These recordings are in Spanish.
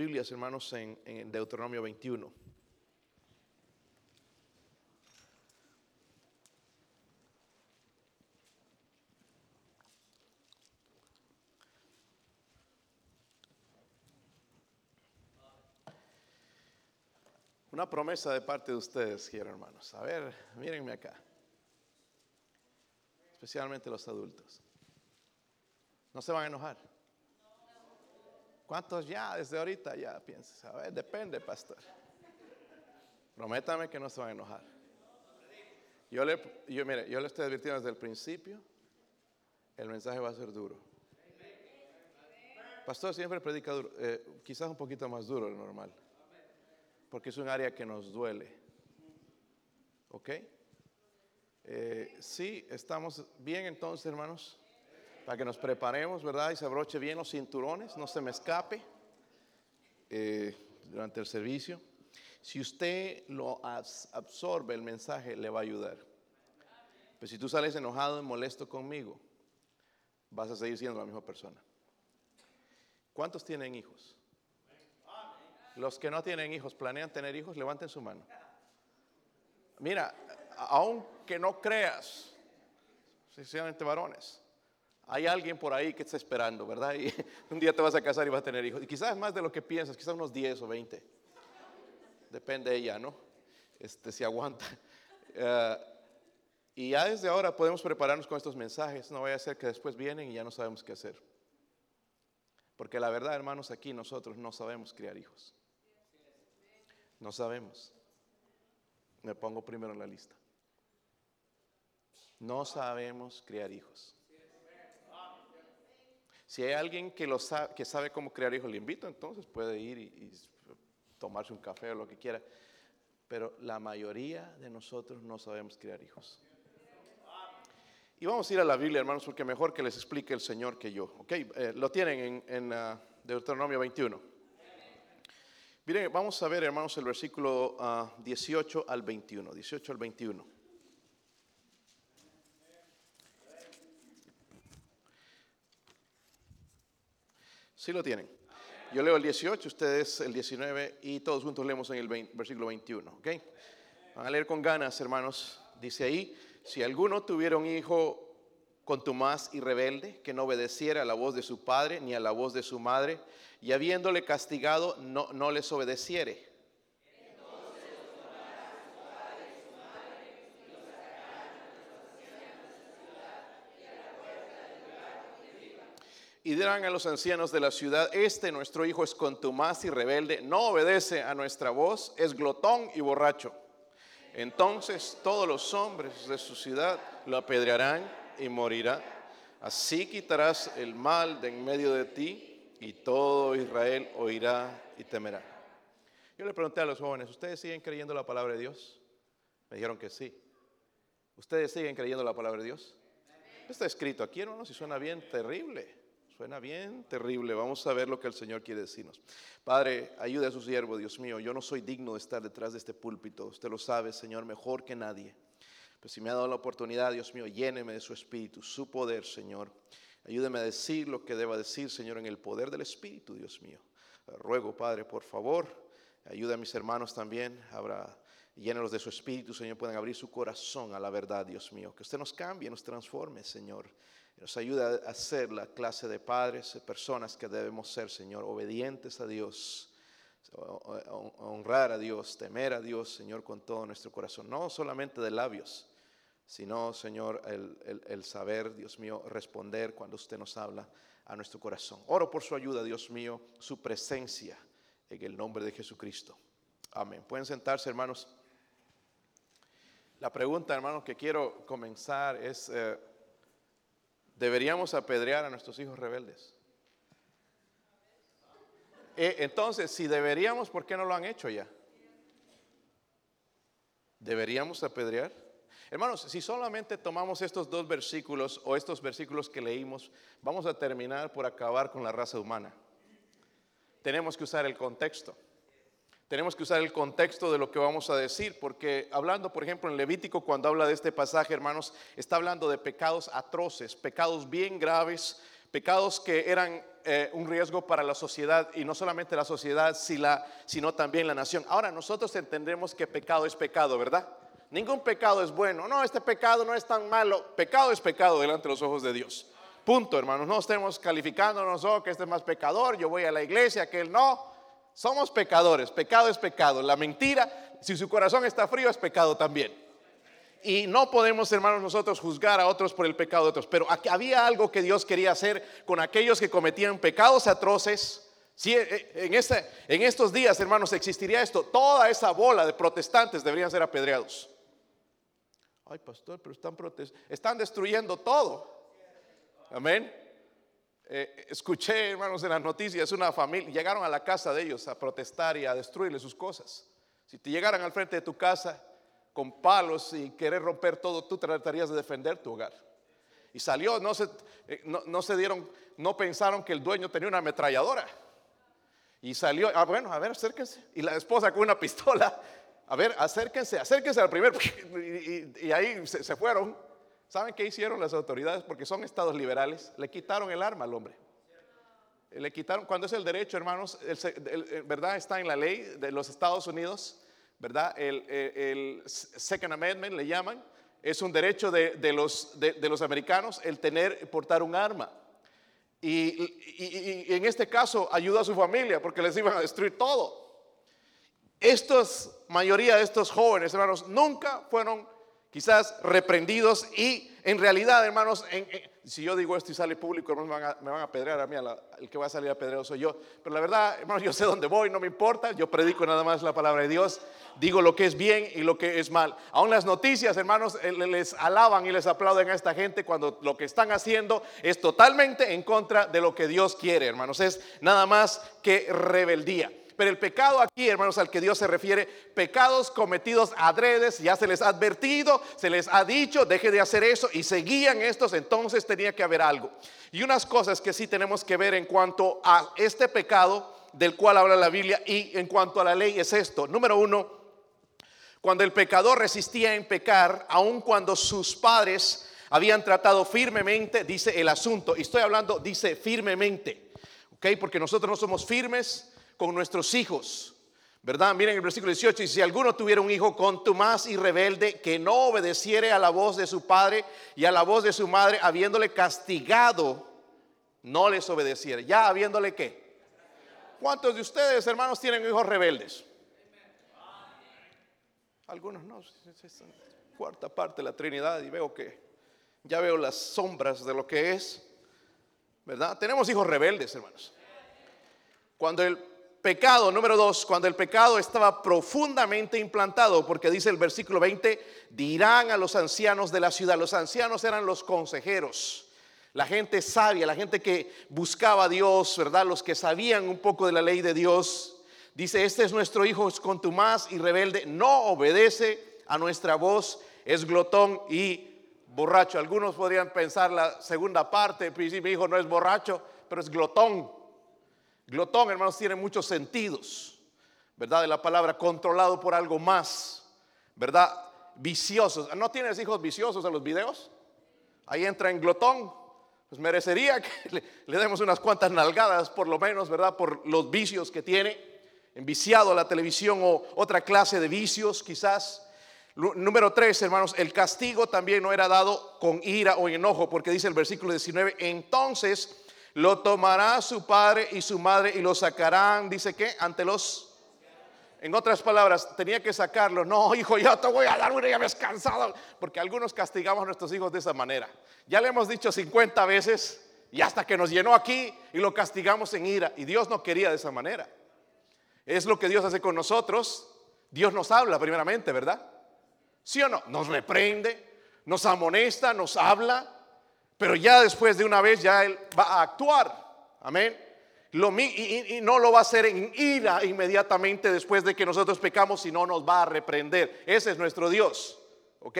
Biblias, hermanos, en, Deuteronomio 21. Una promesa de parte de ustedes, quiero hermanos. A ver, mírenme acá. Especialmente los adultos. No se van a enojar. ¿Cuántos ya desde ahorita ya piensas? A ver, depende, pastor. Prométame que no se van a enojar. Yo le, yo, mire, yo le estoy advirtiendo desde el principio, el mensaje va a ser duro. Pastor siempre predica duro, eh, quizás un poquito más duro de lo normal porque es un área que nos duele. ¿Ok? Eh, sí, estamos bien entonces, hermanos, para que nos preparemos, ¿verdad? Y se abroche bien los cinturones, no se me escape eh, durante el servicio. Si usted lo absorbe el mensaje, le va a ayudar. Pero si tú sales enojado y molesto conmigo, vas a seguir siendo la misma persona. ¿Cuántos tienen hijos? Los que no tienen hijos, planean tener hijos, levanten su mano. Mira, aunque no creas, sinceramente varones, hay alguien por ahí que está esperando, ¿verdad? Y un día te vas a casar y vas a tener hijos. Y quizás más de lo que piensas, quizás unos 10 o 20. Depende de ella, ¿no? Este, si aguanta. Eh, y ya desde ahora podemos prepararnos con estos mensajes. No vaya a ser que después vienen y ya no sabemos qué hacer. Porque la verdad, hermanos, aquí nosotros no sabemos criar hijos. No sabemos. Me pongo primero en la lista. No sabemos criar hijos. Si hay alguien que, lo sabe, que sabe cómo criar hijos, le invito, entonces puede ir y, tomarse un café o lo que quiera. Pero la mayoría de nosotros no sabemos criar hijos. Y vamos a ir a la Biblia, hermanos, porque mejor que les explique el Señor que yo. ¿Ok? Eh, lo tienen en, uh, Deuteronomio 21. Miren, vamos a ver, hermanos, el versículo 18 ah, al 21. 18 al 21. Sí lo tienen. Yo leo el 18, ustedes el 19 y todos juntos leemos en el versículo 21. ¿ok? Van a leer con ganas, hermanos. Dice ahí, si alguno tuviera un hijo contumaz y rebelde, que no obedeciera a la voz de su padre ni a la voz de su madre, y habiéndole castigado no, no les obedeciere. Y dirán a los ancianos de la ciudad, este nuestro hijo es contumaz y rebelde, no obedece a nuestra voz, es glotón y borracho. Entonces todos los hombres de su ciudad lo apedrearán y morirá. Así quitarás el mal de en medio de ti y todo Israel oirá y temerá. Yo le pregunté a los jóvenes, ¿ustedes siguen creyendo la palabra de Dios? Me dijeron que sí. ¿Ustedes siguen creyendo la palabra de Dios? Está escrito aquí, hermanos, y suena bien terrible. Suena bien terrible. Vamos a ver lo que el Señor quiere decirnos. Padre, ayude a su siervo, Dios mío. Yo no soy digno de estar detrás de este púlpito. Usted lo sabe, Señor, mejor que nadie. Pues si me ha dado la oportunidad, Dios mío, lléneme de su espíritu, su poder, Señor. Ayúdeme a decir lo que deba decir, Señor, en el poder del espíritu, Dios mío. Ruego, Padre, por favor, ayude a mis hermanos también. Habrá, llénelos de su espíritu, Señor, puedan abrir su corazón a la verdad, Dios mío. Que usted nos cambie, nos transforme, Señor. Nos ayude a ser la clase de padres, personas que debemos ser, Señor, obedientes a Dios honrar a Dios, temer a Dios, Señor, con todo nuestro corazón, no solamente de labios, sino, Señor, el, saber, Dios mío, responder cuando usted nos habla a nuestro corazón. Oro por su ayuda, Dios mío, su presencia en el nombre de Jesucristo. Amén. Pueden sentarse, hermanos. La pregunta, hermanos, que quiero comenzar es, eh, ¿deberíamos apedrear a nuestros hijos rebeldes? Eh, entonces, si deberíamos, ¿por qué no lo han hecho ya? ¿Deberíamos apedrear? Hermanos, si solamente tomamos estos dos versículos o estos versículos que leímos, vamos a terminar por acabar con la raza humana. Tenemos que usar el contexto. Tenemos que usar el contexto de lo que vamos a decir, porque hablando, por ejemplo, en Levítico, cuando habla de este pasaje, hermanos, está hablando de pecados atroces, pecados bien graves, pecados que eran eh, un riesgo para la sociedad y no solamente la sociedad, sino también la nación. Ahora nosotros entendemos que pecado es pecado, ¿verdad? Ningún pecado es bueno. No, este pecado no es tan malo. Pecado es pecado delante de los ojos de Dios. Punto, hermanos. No estemos calificándonos, oh, que este es más pecador, yo voy a la iglesia, que él no. Somos pecadores. Pecado es pecado. La mentira, si su corazón está frío, es pecado también. Y no podemos, hermanos, nosotros juzgar a otros por el pecado de otros. Pero había algo que Dios quería hacer con aquellos que cometían pecados atroces. Si eh, en, este, en estos días, hermanos, existiría esto, toda esa bola de protestantes deberían ser apedreados. Ay, pastor, pero están, están destruyendo todo. Amén. Eh, escuché, hermanos, en las noticias, una familia, llegaron a la casa de ellos a protestar y a destruirle sus cosas. Si te llegaran al frente de tu casa con palos y querer romper todo, tú tratarías de defender tu hogar. Y salió, no se, eh, no, se dieron, no pensaron que el dueño tenía una ametralladora. Y salió, ah, bueno, a ver, acérquense. Y la esposa con una pistola, a ver, acérquense, acérquense al primer. Y, ahí se, se, fueron. ¿Saben qué hicieron las autoridades? Porque son estados liberales. Le quitaron el arma al hombre. Le quitaron, cuando es el derecho, hermanos, el, ¿verdad? Está en la ley de los Estados Unidos ¿verdad? El, Second Amendment le llaman, es un derecho de, los, de, los, americanos el tener, portar un arma. Y, en este caso ayuda a su familia porque les iban a destruir todo. Estos, mayoría de estos jóvenes, hermanos, nunca fueron quizás reprendidos y en realidad, hermanos, si yo digo esto y sale público, hermanos, me van a, me van a a mí, el que va a salir a pedrear soy yo. Pero la verdad, hermanos, yo sé dónde voy, no me importa, yo predico nada más la palabra de Dios digo lo que es bien y lo que es mal. Aún las noticias, hermanos, eh, les alaban y les aplauden a esta gente cuando lo que están haciendo es totalmente en contra de lo que Dios quiere, hermanos. Es nada más que rebeldía. Pero el pecado aquí, hermanos, al que Dios se refiere, pecados cometidos adredes, ya se les ha advertido, se les ha dicho, deje de hacer eso y seguían estos, entonces tenía que haber algo. Y unas cosas que sí tenemos que ver en cuanto a este pecado del cual habla la Biblia y en cuanto a la ley es esto. Número uno, cuando el pecador resistía en pecar, aun cuando sus padres habían tratado firmemente, dice el asunto, y estoy hablando, dice firmemente, ¿ok? Porque nosotros no somos firmes con nuestros hijos, ¿verdad? Miren el versículo 18, y si alguno tuviera un hijo contumaz y rebelde que no obedeciere a la voz de su padre y a la voz de su madre, habiéndole castigado, no les obedeciere, ya habiéndole qué. ¿Cuántos de ustedes, hermanos, tienen hijos rebeldes? Algunos no, cuarta parte de la Trinidad y veo que ya veo las sombras de lo que es, ¿verdad? Tenemos hijos rebeldes, hermanos. Cuando el pecado, número dos, cuando el pecado estaba profundamente implantado, porque dice el versículo 20, dirán a los ancianos de la ciudad, los ancianos eran los consejeros, la gente sabia, la gente que buscaba a Dios, ¿verdad? Los que sabían un poco de la ley de Dios, Dice, este es nuestro hijo es contumaz y rebelde, no obedece a nuestra voz, es glotón y borracho. Algunos podrían pensar la segunda parte, pues mi hijo no es borracho, pero es glotón. Glotón, hermanos, tiene muchos sentidos, ¿verdad? De la palabra controlado por algo más, ¿verdad? Viciosos. ¿No tienes hijos viciosos en los videos? Ahí entra en glotón. Pues merecería que le, le demos unas cuantas nalgadas, por lo menos, ¿verdad? Por los vicios que tiene enviciado a la televisión o otra clase de vicios quizás. Número tres, hermanos, el castigo también no era dado con ira o enojo, porque dice el versículo 19, entonces lo tomará su padre y su madre y lo sacarán, dice que, ante los... En otras palabras, tenía que sacarlo. No, hijo, ya te voy a dar una, ya me has cansado. Porque algunos castigamos a nuestros hijos de esa manera. Ya le hemos dicho 50 veces y hasta que nos llenó aquí y lo castigamos en ira. Y Dios no quería de esa manera. Es lo que Dios hace con nosotros. Dios nos habla primeramente, ¿verdad? ¿Sí o no? Nos reprende, nos amonesta, nos habla, pero ya después de una vez ya Él va a actuar. Amén. Y, no lo va a hacer en ira inmediatamente después de que nosotros pecamos, sino nos va a reprender. Ese es nuestro Dios. ¿Ok?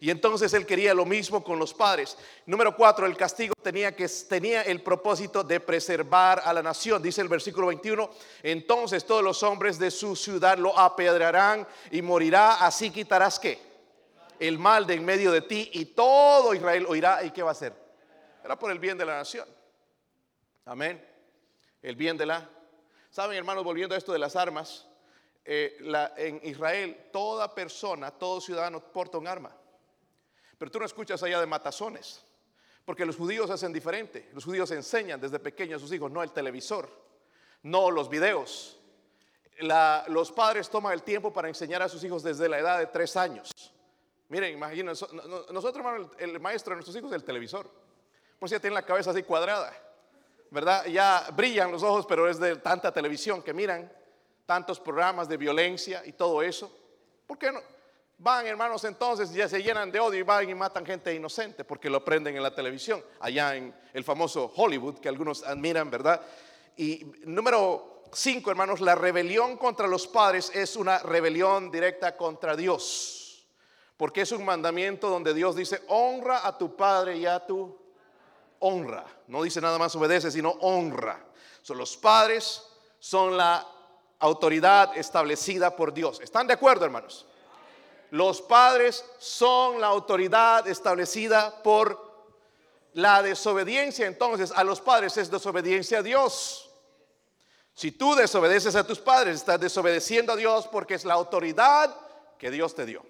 Y entonces él quería lo mismo con los padres. Número cuatro, el castigo tenía, que, tenía el propósito de preservar a la nación. Dice el versículo 21, entonces todos los hombres de su ciudad lo apedrarán y morirá, así quitarás qué? El mal de en medio de ti y todo Israel oirá. ¿Y qué va a hacer? Era por el bien de la nación. Amén. El bien de la. Saben, hermanos, volviendo a esto de las armas, eh, en Israel toda persona, todo ciudadano porta un arma. Pero tú no escuchas allá de matazones, porque los judíos hacen diferente. Los judíos enseñan desde pequeños a sus hijos, no el televisor, no los videos. los padres toman el tiempo para enseñar a sus hijos desde la edad de tres años. Miren, imagínense, nosotros, hermano, el, maestro de nuestros hijos es el televisor. Por si ya tienen la cabeza así cuadrada, ¿verdad? Ya brillan los ojos, pero es de tanta televisión que miran, tantos programas de violencia y todo eso. ¿Por qué no? Van, hermanos, entonces ya se llenan de odio y van y matan gente inocente porque lo prenden en la televisión, allá en el famoso Hollywood que algunos admiran, ¿verdad? Y número cinco, hermanos, la rebelión contra los padres es una rebelión directa contra Dios. Porque es un mandamiento donde Dios dice, honra a tu padre y a tu honra. No dice nada más obedece, sino honra. Son los padres son la autoridad establecida por Dios. ¿Están de acuerdo, hermanos? Los padres son la autoridad establecida por la desobediencia. Entonces, a los padres es desobediencia a Dios. Si tú desobedeces a tus padres, estás desobedeciendo a Dios porque es la autoridad que Dios te dio.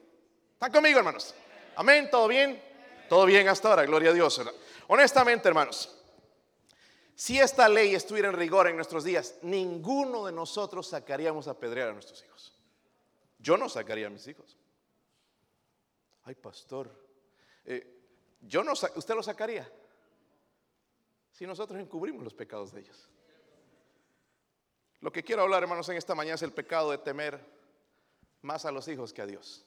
¿Están conmigo, hermanos? Amén, ¿todo bien? Todo bien hasta ahora, gloria a Dios. Honestamente, hermanos, si esta ley estuviera en rigor en nuestros días, ninguno de nosotros sacaríamos a pedrear a nuestros hijos. Yo no sacaría a mis hijos. Ay, pastor, eh, yo no, usted lo sacaría si nosotros encubrimos los pecados de ellos. Lo que quiero hablar, hermanos, en esta mañana es el pecado de temer más a los hijos que a Dios.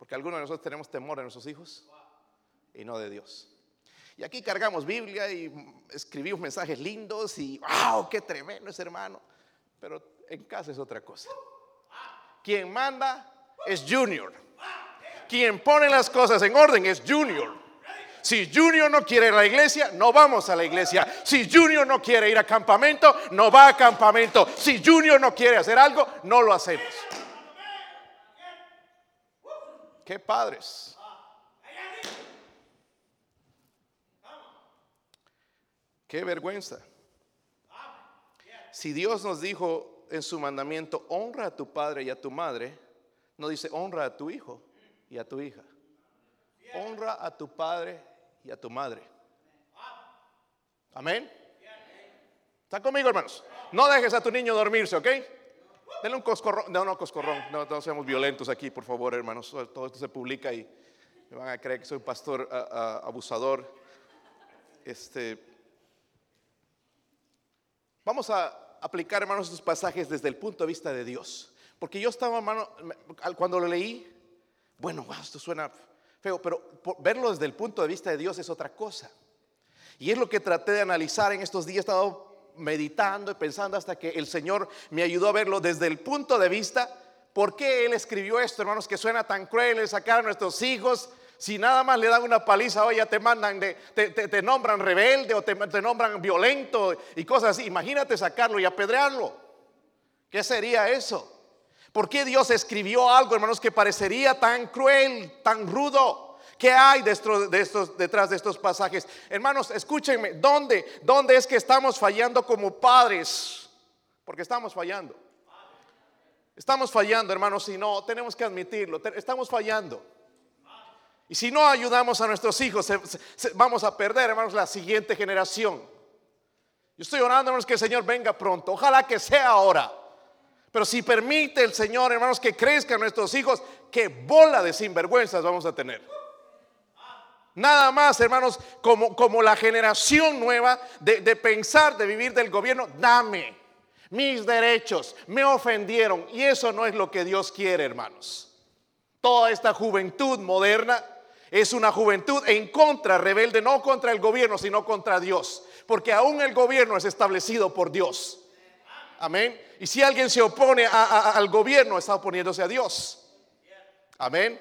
Porque algunos de nosotros tenemos temor a nuestros hijos y no de Dios. Y aquí cargamos Biblia y escribimos mensajes lindos y ¡wow! ¡Qué tremendo ese hermano! Pero en casa es otra cosa. Quien manda es Junior. Quien pone las cosas en orden es Junior. Si Junior no quiere ir a la iglesia, no vamos a la iglesia. Si Junior no quiere ir a campamento, no va a campamento. Si Junior no quiere hacer algo, no lo hacemos. Qué padres. Qué vergüenza. Si Dios nos dijo en su mandamiento, honra a tu padre y a tu madre, no dice honra a tu hijo y a tu hija. Honra a tu padre y a tu madre. Amén. ¿Está conmigo, hermanos? No dejes a tu niño dormirse, ¿ok? Denle un coscorrón. No, no, coscorrón. No, no seamos violentos aquí, por favor, hermanos. Todo esto se publica y me van a creer que soy un pastor abusador. Este, vamos a aplicar, hermanos, estos pasajes desde el punto de vista de Dios. Porque yo estaba, hermano, cuando lo leí, bueno, esto suena feo, pero verlo desde el punto de vista de Dios es otra cosa. Y es lo que traté de analizar en estos días. He estado meditando y pensando hasta que el Señor me ayudó a verlo desde el punto de vista, ¿por qué Él escribió esto, hermanos, que suena tan cruel, sacar a nuestros hijos? Si nada más le dan una paliza, hoy ya te mandan, de, te, nombran rebelde o te, te nombran violento y cosas así. Imagínate sacarlo y apedrearlo. ¿Qué sería eso? ¿Por qué Dios escribió algo, hermanos, que parecería tan cruel, tan rudo? ¿Qué hay de estos, detrás de estos pasajes? Hermanos, escúchenme, ¿dónde, ¿dónde es que estamos fallando como padres? Porque estamos fallando. Estamos fallando, hermanos, si no, tenemos que admitirlo, estamos fallando. Y si no ayudamos a nuestros hijos, vamos a perder, hermanos, la siguiente generación. Yo estoy orando, hermanos, que el Señor venga pronto. Ojalá que sea ahora. Pero si permite el Señor, hermanos, que crezcan nuestros hijos, qué bola de sinvergüenzas vamos a tener. Nada más, hermanos, como, como la generación nueva de, de pensar, de vivir del gobierno, dame mis derechos, me ofendieron. Y eso no es lo que Dios quiere, hermanos. Toda esta juventud moderna es una juventud en contra, rebelde, no contra el gobierno, sino contra Dios. Porque aún el gobierno es establecido por Dios. Amén. Y si alguien se opone al gobierno, está oponiéndose a Dios. Amén.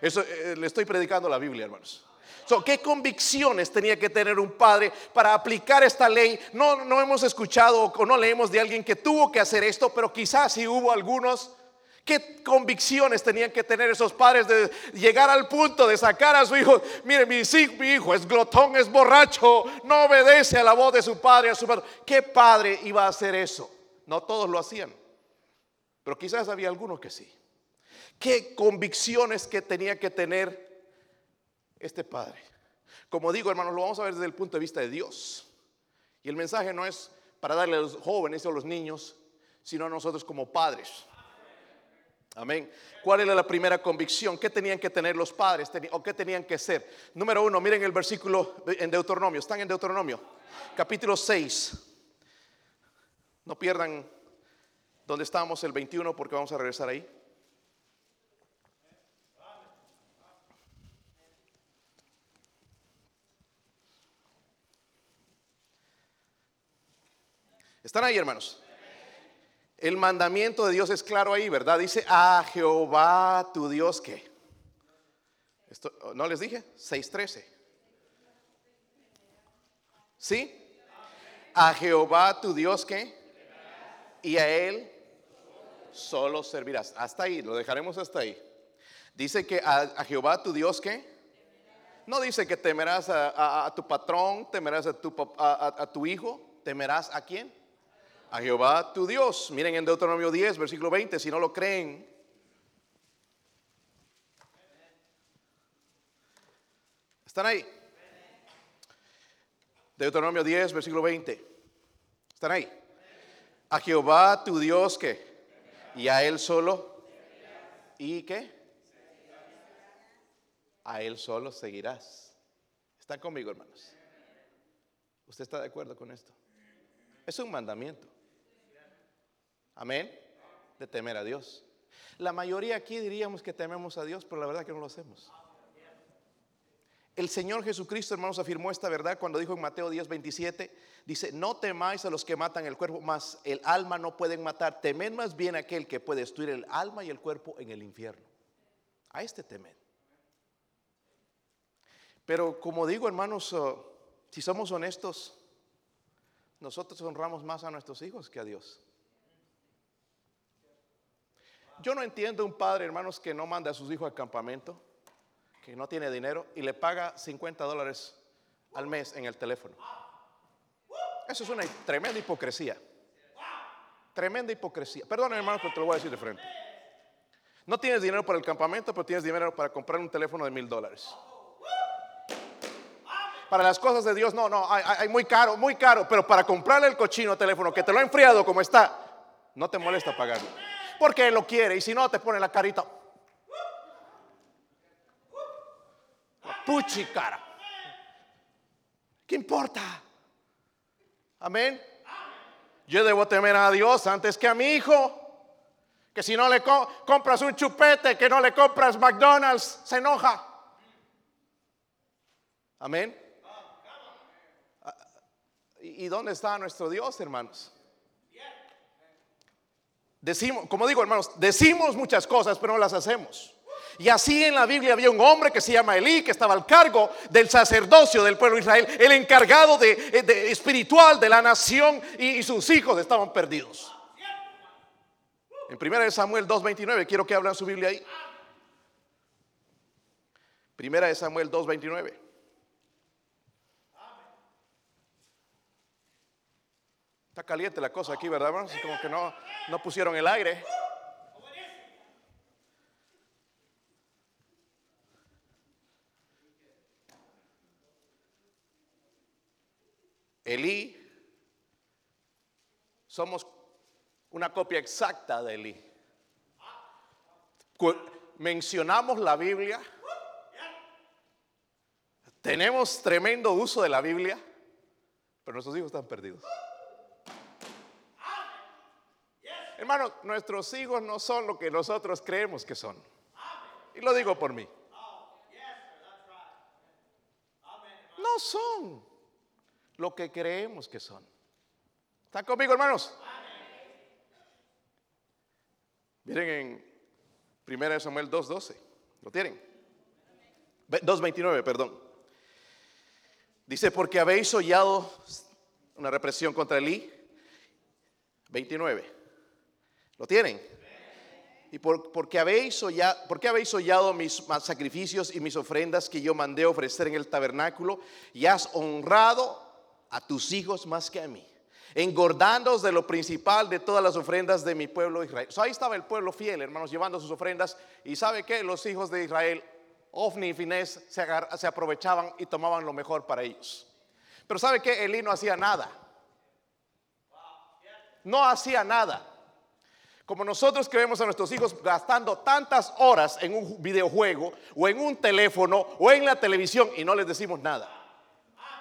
Eso eh, le estoy predicando la Biblia, hermanos. ¿Qué convicciones tenía que tener un padre para aplicar esta ley? No, no hemos escuchado o no leemos de alguien que tuvo que hacer esto, pero quizás sí hubo algunos ¿Qué convicciones tenían que tener esos padres de llegar al punto de sacar a su hijo? Mire, mi mi hijo es glotón, es borracho, no obedece a la voz de su padre, a su padre. ¿Qué padre iba a hacer eso? No todos lo hacían, pero quizás había algunos que sí. ¿Qué convicciones que tenía que tener este padre? Como digo, hermanos, lo vamos a ver desde el punto de vista de Dios. Y el mensaje no es para darle a los jóvenes o a los niños, sino a nosotros como padres. Amén. ¿Cuál era la primera convicción? ¿Qué tenían que tener los padres o qué tenían que ser? Número uno, miren el versículo en Deuteronomio. ¿Están en Deuteronomio? Capítulo 6. No pierdan donde estábamos el 21 porque vamos a regresar ahí. ¿Están ahí, hermanos? El mandamiento de Dios es claro ahí, ¿verdad? Dice a Jehová tu Dios que. ¿No les dije? 6.13. ¿Sí? A Jehová tu Dios que. Y a Él solo servirás. Hasta ahí, lo dejaremos hasta ahí. Dice que a, Jehová tu Dios que. No dice que temerás a, tu patrón, temerás a tu, a tu hijo, temerás a quién? A Jehová tu Dios. Miren en Deuteronomio 10, versículo 20, si no lo creen. ¿Están ahí? Deuteronomio 10, versículo 20. ¿Están ahí? A Jehová tu Dios que y a él solo y qué? A él solo seguirás. ¿Están conmigo, hermanos? ¿Usted está de acuerdo con esto? Es un mandamiento. Amén. De temer a Dios. La mayoría aquí diríamos que tememos a Dios, pero la verdad que no lo hacemos. El Señor Jesucristo, hermanos, afirmó esta verdad cuando dijo en Mateo 10, 27, dice, no temáis a los que matan el cuerpo, mas el alma no pueden matar, temed más bien aquel que puede destruir el alma y el cuerpo en el infierno. A este temed. Pero como digo, hermanos, oh, si somos honestos, nosotros honramos más a nuestros hijos que a Dios. Yo no entiendo un padre, hermanos, que no manda a sus hijos al campamento, que no tiene dinero y le paga 50 dólares al mes en el teléfono. Eso es una tremenda hipocresía. Tremenda hipocresía. Perdón, hermanos, pero te lo voy a decir de frente. No tienes dinero para el campamento, pero tienes dinero para comprar un teléfono de mil dólares. Para las cosas de Dios, no, no, hay, muy caro, muy caro, pero para comprarle el cochino teléfono que te lo ha enfriado como está, no te molesta pagarlo porque lo quiere. Y si no, te pone la carita. Puchi cara. ¿Qué importa? Amén. Yo debo temer a Dios antes que a mi hijo. Que si no le compras un chupete, que no le compras McDonald's, se enoja. Amén. ¿Y dónde está nuestro Dios, hermanos? Decimos, como digo hermanos, decimos muchas cosas, pero no las hacemos. Y así en la Biblia había un hombre que se llama Elí, que estaba al cargo del sacerdocio del pueblo de Israel, el encargado de, espiritual de la nación y, sus hijos estaban perdidos. En 1 Samuel 2.29, quiero que hablen su Biblia ahí. 1 Samuel 2.29. Caliente la cosa aquí, ¿verdad, hermanos? Como que no, no pusieron el aire. Elí, somos una copia exacta de Elí. Mencionamos la Biblia, tenemos tremendo uso de la Biblia, pero nuestros hijos están perdidos. Hermano, nuestros hijos no son lo que nosotros creemos que son. Y lo digo por mí. No son lo que creemos que son. ¿Están conmigo, hermanos? Miren en 1 Samuel 2.12. ¿Lo tienen? 2.29, perdón. Dice, porque habéis hollado una represión contra Elí. 29. ¿Lo tienen? y por, porque habéis habéis hollado mis sacrificios y mis ofrendas que yo mandé ofrecer en el tabernáculo y has honrado a tus hijos más que a mí, engordándoos de lo principal de todas las ofrendas de mi pueblo Israel. ahí estaba el pueblo fiel, hermanos, llevando sus ofrendas y sabe que los hijos de Israel, Ofni y Finés, se, se aprovechaban y tomaban lo mejor para ellos. Pero sabe que Elí no hacía nada. No hacía nada. Como nosotros que vemos a nuestros hijos gastando tantas horas en un videojuego o en un teléfono o en la televisión y no les decimos nada.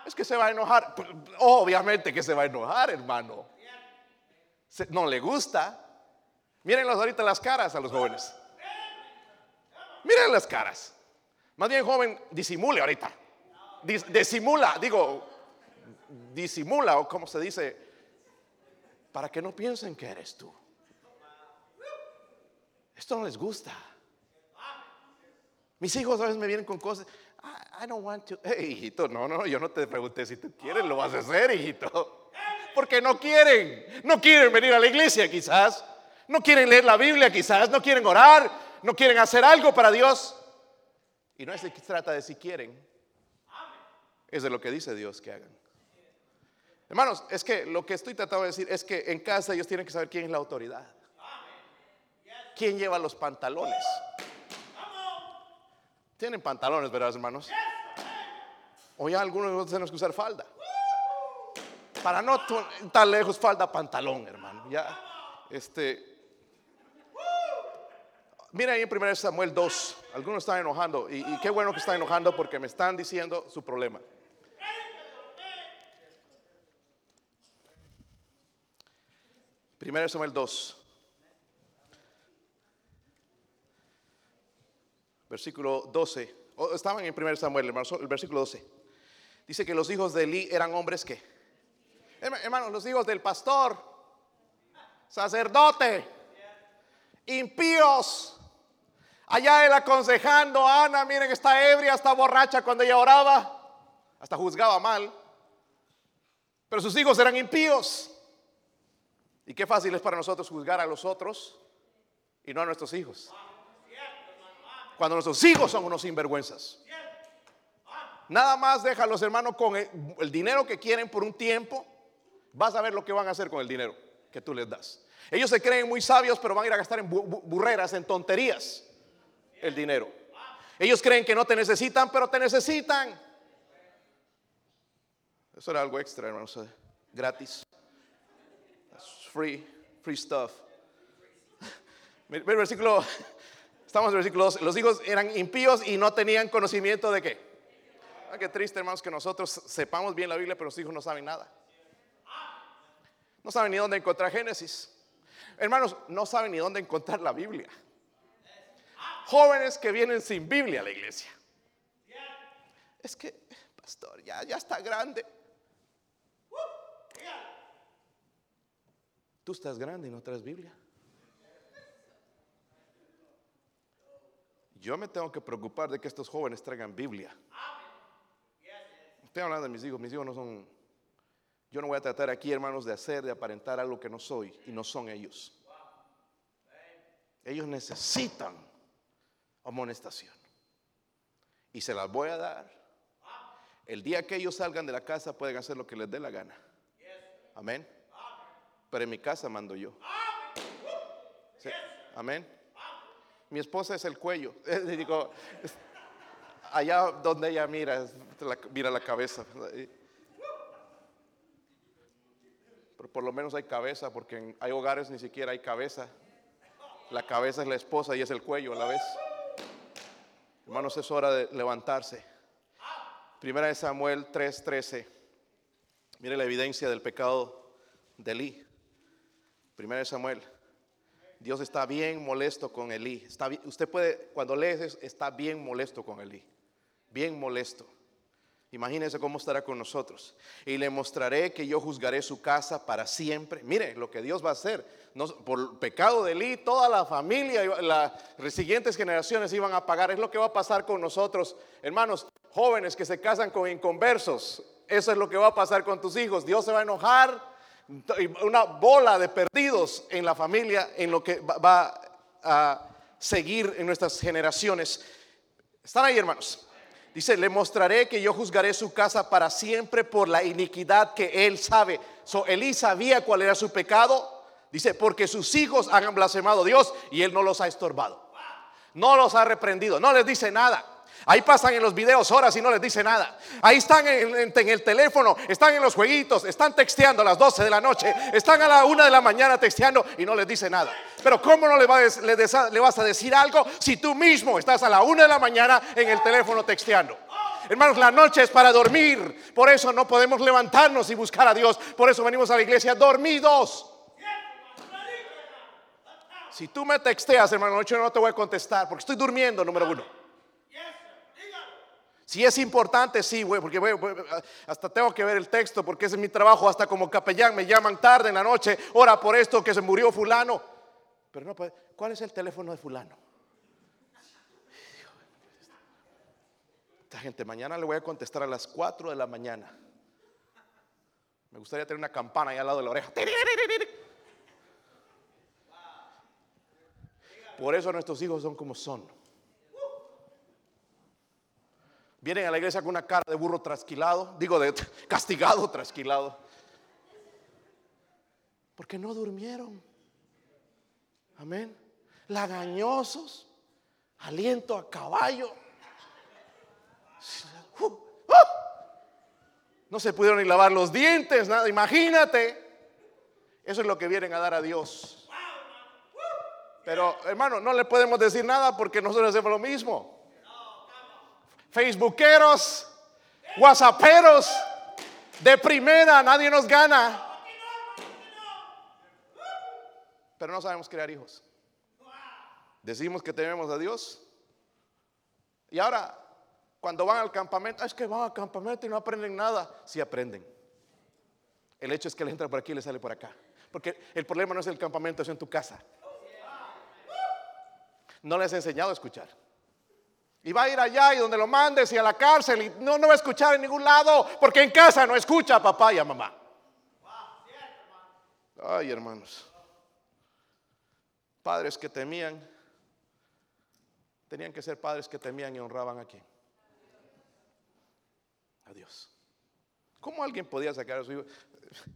Es que se va a enojar. Obviamente que se va a enojar, hermano. No le gusta. Mírenlos ahorita las caras a los jóvenes. Miren las caras. Más bien, joven, disimule ahorita. disimula, digo, disimula, o como se dice, para que no piensen que eres tú. Esto no les gusta. Mis hijos a veces me vienen con cosas. I, don't want to. Hey, hijito, no, no, yo no te pregunté si tú quieres, lo vas a hacer, hijito. Porque no quieren. No quieren venir a la iglesia, quizás. No quieren leer la Biblia, quizás. No quieren orar. No quieren hacer algo para Dios. Y no es de que trata de si quieren. Es de lo que dice Dios que hagan. Hermanos, es que lo que estoy tratando de decir es que en casa ellos tienen que saber quién es la autoridad. ¿Quién lleva los pantalones? Tienen pantalones, ¿verdad, hermanos? O ya algunos de nosotros tenemos que usar falda. Para no estar lejos, falda, pantalón, hermano. Ya, este. Mira ahí en 1 Samuel 2. Algunos están enojando. Y, y qué bueno que están enojando porque me están diciendo su problema. Primero Samuel 2. Versículo 12. estaban en 1 Samuel, el versículo 12. Dice que los hijos de Eli eran hombres que, hermanos, los hijos del pastor, sacerdote, impíos. Allá él aconsejando a Ana, miren, está ebria, está borracha cuando ella oraba, hasta juzgaba mal. Pero sus hijos eran impíos. Y qué fácil es para nosotros juzgar a los otros y no a nuestros hijos. Cuando nuestros hijos son unos sinvergüenzas. Nada más deja a los hermanos con el, dinero que quieren por un tiempo. Vas a ver lo que van a hacer con el dinero que tú les das. Ellos se creen muy sabios, pero van a ir a gastar en burreras, en tonterías, el dinero. Ellos creen que no te necesitan, pero te necesitan. Eso era algo extra, hermanos. Gratis. free, free stuff. El versículo Estamos en el versículo 2. Los hijos eran impíos y no tenían conocimiento de qué. Ah, qué triste, hermanos, que nosotros sepamos bien la Biblia, pero los hijos no saben nada. No saben ni dónde encontrar Génesis. Hermanos, no saben ni dónde encontrar la Biblia. Jóvenes que vienen sin Biblia a la iglesia. Es que, pastor, ya, ya está grande. Tú estás grande y no traes Biblia. Yo me tengo que preocupar de que estos jóvenes traigan Biblia. Estoy hablando de mis hijos, mis hijos no son... Yo no voy a tratar aquí, hermanos, de hacer, de aparentar algo que no soy y no son ellos. Ellos necesitan amonestación. Y se las voy a dar. El día que ellos salgan de la casa pueden hacer lo que les dé la gana. Amén. Pero en mi casa mando yo. Amén. Mi esposa es el cuello. digo, allá donde ella mira, mira la cabeza. Pero por lo menos hay cabeza, porque hay hogares ni siquiera hay cabeza. La cabeza es la esposa y es el cuello a la vez. Hermanos, es hora de levantarse. Primera de Samuel 3:13. Mire la evidencia del pecado de Elí. Primera de Samuel Dios está bien molesto con Elí. Está, usted puede, cuando lees, está bien molesto con Elí. Bien molesto. Imagínese cómo estará con nosotros. Y le mostraré que yo juzgaré su casa para siempre. Mire lo que Dios va a hacer. por el pecado de Elí, toda la familia, las siguientes generaciones iban a pagar. Es lo que va a pasar con nosotros. Hermanos, jóvenes que se casan con inconversos. Eso es lo que va a pasar con tus hijos. Dios se va a enojar una bola de perdidos en la familia en lo que va a seguir en nuestras generaciones. ¿Están ahí, hermanos? Dice, le mostraré que yo juzgaré su casa para siempre por la iniquidad que él sabe. So, Elí sabía cuál era su pecado. Dice, porque sus hijos han blasfemado a Dios y él no los ha estorbado. No los ha reprendido, no les dice nada. Ahí pasan en los videos horas y no les dice nada. Ahí están en, el teléfono, están en los jueguitos, están texteando a las 12 de la noche, están a la 1 de la mañana texteando y no les dice nada. Pero ¿cómo no le, vas a decir algo si tú mismo estás a la 1 de la mañana en el teléfono texteando? Hermanos, la noche es para dormir. Por eso no podemos levantarnos y buscar a Dios. Por eso venimos a la iglesia dormidos. Si tú me texteas, hermano, noche no te voy a contestar porque estoy durmiendo, número uno. Si es importante, sí, güey, porque hasta tengo que ver el texto, porque ese es mi trabajo, hasta como capellán me llaman tarde en la noche, ora por esto que se murió fulano. Pero no puede, ¿cuál es el teléfono de fulano? Esta gente, mañana le voy a contestar a las 4 de la mañana. Me gustaría tener una campana ahí al lado de la oreja. Por eso nuestros hijos son como son. Vienen a la iglesia con una cara de burro trasquilado, digo de castigado, trasquilado. Porque no durmieron. Amén. Lagañosos, aliento a caballo. No se pudieron ni lavar los dientes, nada. Imagínate. Eso es lo que vienen a dar a Dios. Pero hermano, no le podemos decir nada porque nosotros hacemos lo mismo facebookeros, whatsapperos, de primera, nadie nos gana. Pero no sabemos crear hijos. Decimos que tememos a Dios. Y ahora, cuando van al campamento, es que van al campamento y no aprenden nada. Sí aprenden. El hecho es que le entra por aquí y le sale por acá. Porque el problema no es el campamento, es en tu casa. No les he enseñado a escuchar. Y va a ir allá y donde lo mandes y a la cárcel y no, no va a escuchar en ningún lado porque en casa no escucha a papá y a mamá. Ay, hermanos. Padres que temían, tenían que ser padres que temían y honraban a quién. A Dios. ¿Cómo alguien podía sacar a su hijo?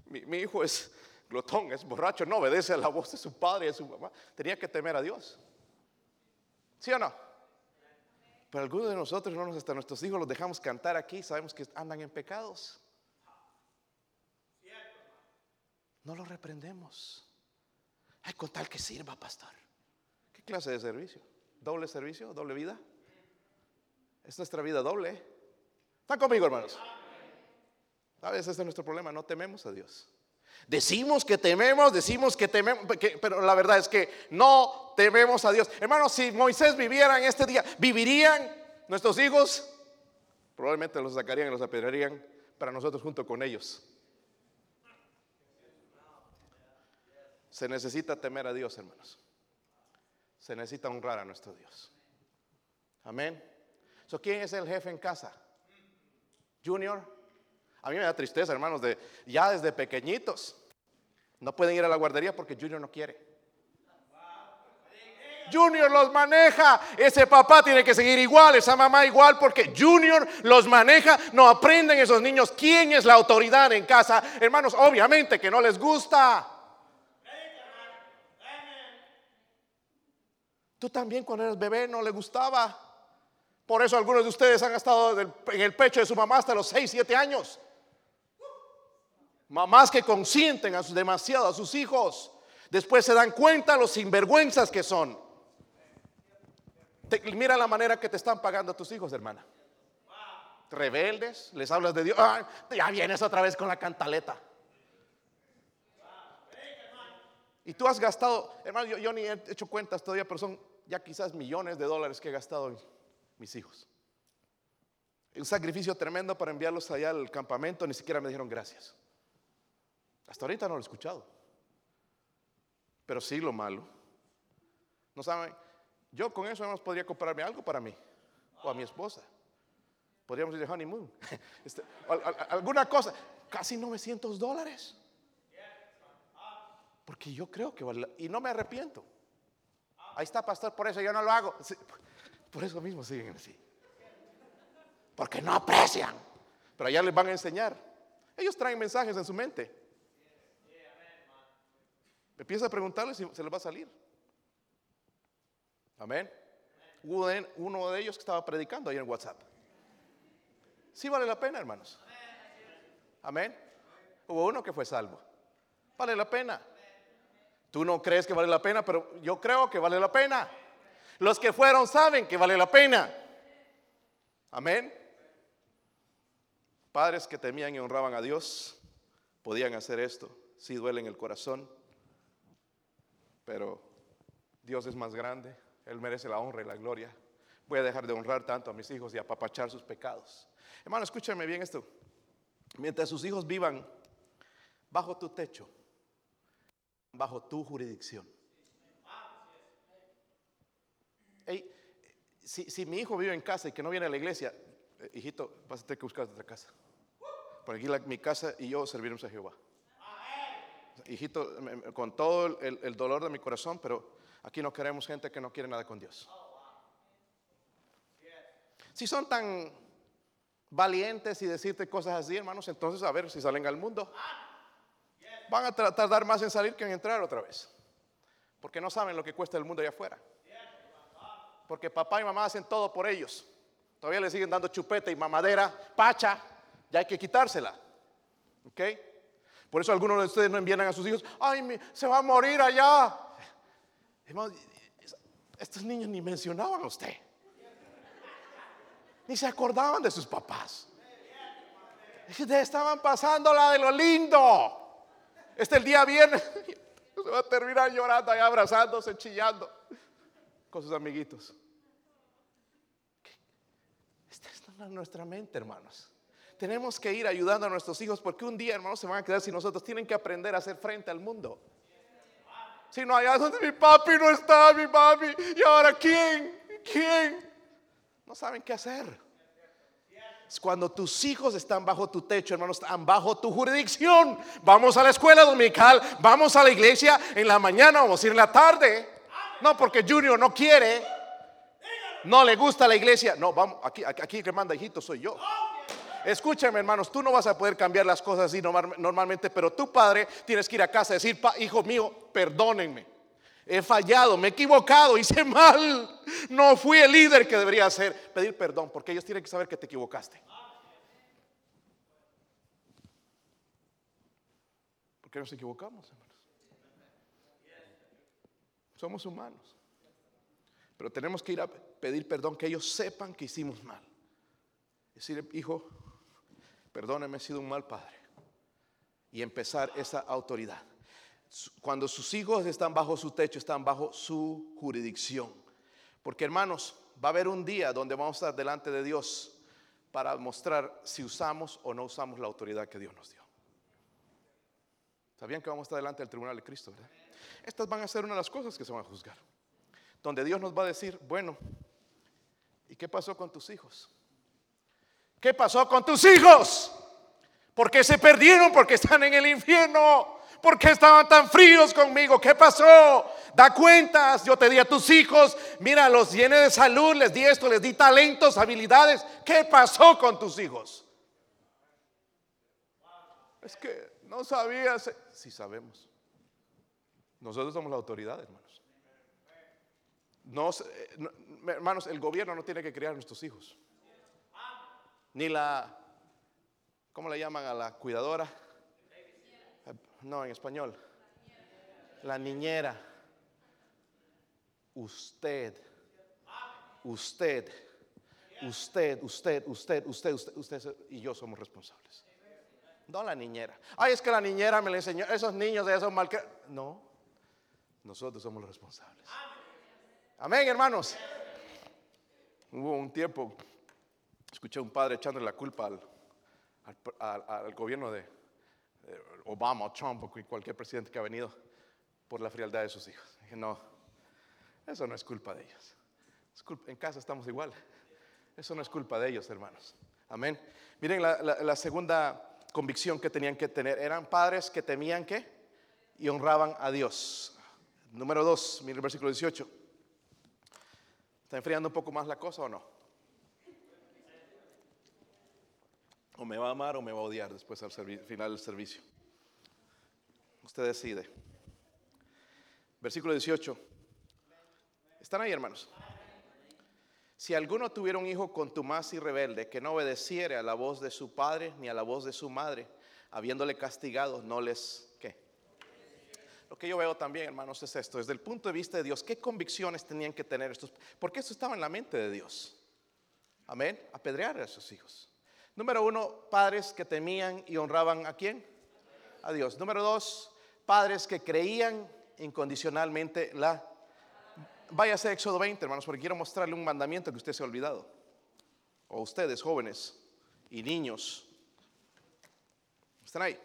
Mi, mi hijo es glotón, es borracho, no obedece a la voz de su padre y de su mamá. Tenía que temer a Dios. ¿Sí o no? Pero algunos de nosotros, hermanos, hasta nuestros hijos los dejamos cantar aquí, sabemos que andan en pecados. No los reprendemos. Ay, con tal que sirva, pastor. ¿Qué clase de servicio? ¿Doble servicio? ¿Doble vida? Es nuestra vida doble. ¿Están conmigo, hermanos? A veces este es nuestro problema, no tememos a Dios. Decimos que tememos, decimos que tememos, pero la verdad es que no tememos a Dios. Hermanos, si Moisés viviera en este día, ¿vivirían nuestros hijos? Probablemente los sacarían y los apedrearían para nosotros junto con ellos. Se necesita temer a Dios, hermanos. Se necesita honrar a nuestro Dios. Amén. ¿Quién es el jefe en casa? Junior. A mí me da tristeza, hermanos, de ya desde pequeñitos. No pueden ir a la guardería porque Junior no quiere. Junior los maneja. Ese papá tiene que seguir igual, esa mamá igual, porque Junior los maneja. No aprenden esos niños quién es la autoridad en casa. Hermanos, obviamente que no les gusta. Tú también cuando eras bebé no le gustaba. Por eso algunos de ustedes han estado en el pecho de su mamá hasta los 6, 7 años. Mamás que consienten a demasiado a sus hijos. Después se dan cuenta los sinvergüenzas que son. mira la manera que te están pagando a tus hijos, hermana. Rebeldes, les hablas de Dios. ya vienes otra vez con la cantaleta. Y tú has gastado, hermano, yo, ni he hecho cuentas todavía, pero son ya quizás millones de dólares que he gastado mis hijos. Un sacrificio tremendo para enviarlos allá al campamento, ni siquiera me dijeron gracias. Hasta ahorita no lo he escuchado. Pero sí lo malo. No saben, yo con eso no podría comprarme algo para mí o a mi esposa. Podríamos ir de honeymoon. Este, alguna cosa. Casi 900 dólares. Porque yo creo que vale. Y no me arrepiento. ahí está, pastor, por eso yo no lo hago. por eso mismo siguen así. Porque no aprecian. Pero allá les van a enseñar. Ellos traen mensajes en su mente. Empieza a preguntarles si se les va a salir. Amén. Hubo uno de ellos que estaba predicando ahí en WhatsApp. Sí vale la pena, hermanos. Amén. Hubo uno que fue salvo. Vale la pena. Tú no crees que vale la pena, pero yo creo que vale la pena. Los que fueron saben que vale la pena. Amén. Padres que temían y honraban a Dios podían hacer esto. Si duele en el corazón, pero Dios es más grande. Él merece la honra y la gloria. Voy a dejar de honrar tanto a mis hijos y apapachar sus pecados. Hermano, escúchame bien esto. Mientras sus hijos vivan bajo tu techo, bajo tu jurisdicción. si, mi hijo vive en casa y que no viene a la iglesia, eh, hijito, vas a tener que buscar otra casa. Por aquí mi casa y yo serviremos a Jehová. Hijito, con todo el dolor de mi corazón, pero aquí no queremos gente que no quiere nada con Dios. Si son tan valientes y decirte cosas así, hermanos, entonces a ver si salen al mundo. Van a tardar más en salir que en entrar otra vez. Porque no saben lo que cuesta el mundo allá afuera. Porque papá y mamá hacen todo por ellos. Todavía le siguen dando chupeta y mamadera, pacha, ya hay que quitársela. ¿Ok? Por eso algunos de ustedes no envían a sus hijos, ay, se va a morir allá. estos niños ni mencionaban a usted. Ni se acordaban de sus papás. Estaban pasando la de lo lindo. Este el día viernes. Se va a terminar llorando ahí abrazándose, chillando con sus amiguitos. Esta es nuestra mente, hermanos. Tenemos que ir ayudando a nuestros hijos porque un día, hermanos, se van a quedar sin nosotros. Tienen que aprender a hacer frente al mundo. Si no, allá donde mi papi no está, mi mami. ¿Y ahora quién? ¿Quién? No saben qué hacer. Cuando tus hijos están bajo tu techo, hermanos, están bajo tu jurisdicción. Vamos a la escuela dominical, vamos a la iglesia en la mañana, vamos a ir en la tarde. No, porque Junior no quiere, no le gusta la iglesia. No, vamos, aquí, aquí el que manda hijito soy yo. Escúchame, hermanos, tú no vas a poder cambiar las cosas así normalmente, pero tu padre tienes que ir a casa y decir, hijo mío, perdónenme. He fallado, me he equivocado, hice mal. No fui el líder que debería ser. Pedir perdón, porque ellos tienen que saber que te equivocaste. ¿Por qué nos equivocamos, hermanos? Somos humanos. Pero tenemos que ir a pedir perdón, que ellos sepan que hicimos mal. Decir, hijo, perdóneme, he sido un mal padre. Y empezar esa autoridad cuando sus hijos están bajo su techo, están bajo su jurisdicción. Porque hermanos, va a haber un día donde vamos a estar delante de Dios para mostrar si usamos o no usamos la autoridad que Dios nos dio. ¿Sabían que vamos a estar delante del tribunal de Cristo? Estas van a ser una de las cosas que se van a juzgar. Donde Dios nos va a decir, bueno, ¿y qué pasó con tus hijos? ¿Qué pasó con tus hijos? ¿Por qué se perdieron? Porque están en el infierno. ¿Por qué estaban tan fríos conmigo? ¿Qué pasó? Da cuentas, yo te di a tus hijos, mira, los llené de salud, les di esto, les di talentos, habilidades. ¿Qué pasó con tus hijos? Es que no sabías. Sí sabemos. Nosotros somos la autoridad, hermanos. Eh, hermanos, el gobierno no tiene que criar a nuestros hijos. Ni la, ¿cómo le llaman a la cuidadora? No, en español. La niñera. Usted. Usted. Usted, usted, usted, usted, usted, usted y yo somos responsables. No la niñera. Ay, es que la niñera me le enseñó, esos niños de esos mal que... No, nosotros somos los responsables. Amén, hermanos. Hubo un tiempo, escuché a un padre echándole la culpa al gobierno de, Obama, Trump o cualquier presidente que ha venido por la frialdad de sus hijos. Dije, no, eso no es culpa de ellos. en casa estamos igual. Eso no es culpa de ellos, hermanos. Amén. Miren la, segunda convicción que tenían que tener. Eran padres que temían que y honraban a Dios. Número dos, miren el versículo 18. ¿Está enfriando un poco más la cosa o no? O me va a amar o me va a odiar después al final del servicio. Usted decide. Versículo 18. ¿Están ahí, hermanos? Si alguno tuviera un hijo contumaz y rebelde que no obedeciere a la voz de su padre ni a la voz de su madre, habiéndole castigado, no les qué. Lo que yo veo también, hermanos, es esto, desde el punto de vista de Dios, ¿qué convicciones tenían que tener estos? Porque eso estaba en la mente de Dios. Amén, apedrear a sus hijos. Número uno, padres que temían y honraban a quién? A Dios. Número dos, padres que creían incondicionalmente la Váyase a Éxodo 20, hermanos, porque quiero mostrarle un mandamiento que usted se ha olvidado. O ustedes, jóvenes y niños. ¿Están ahí?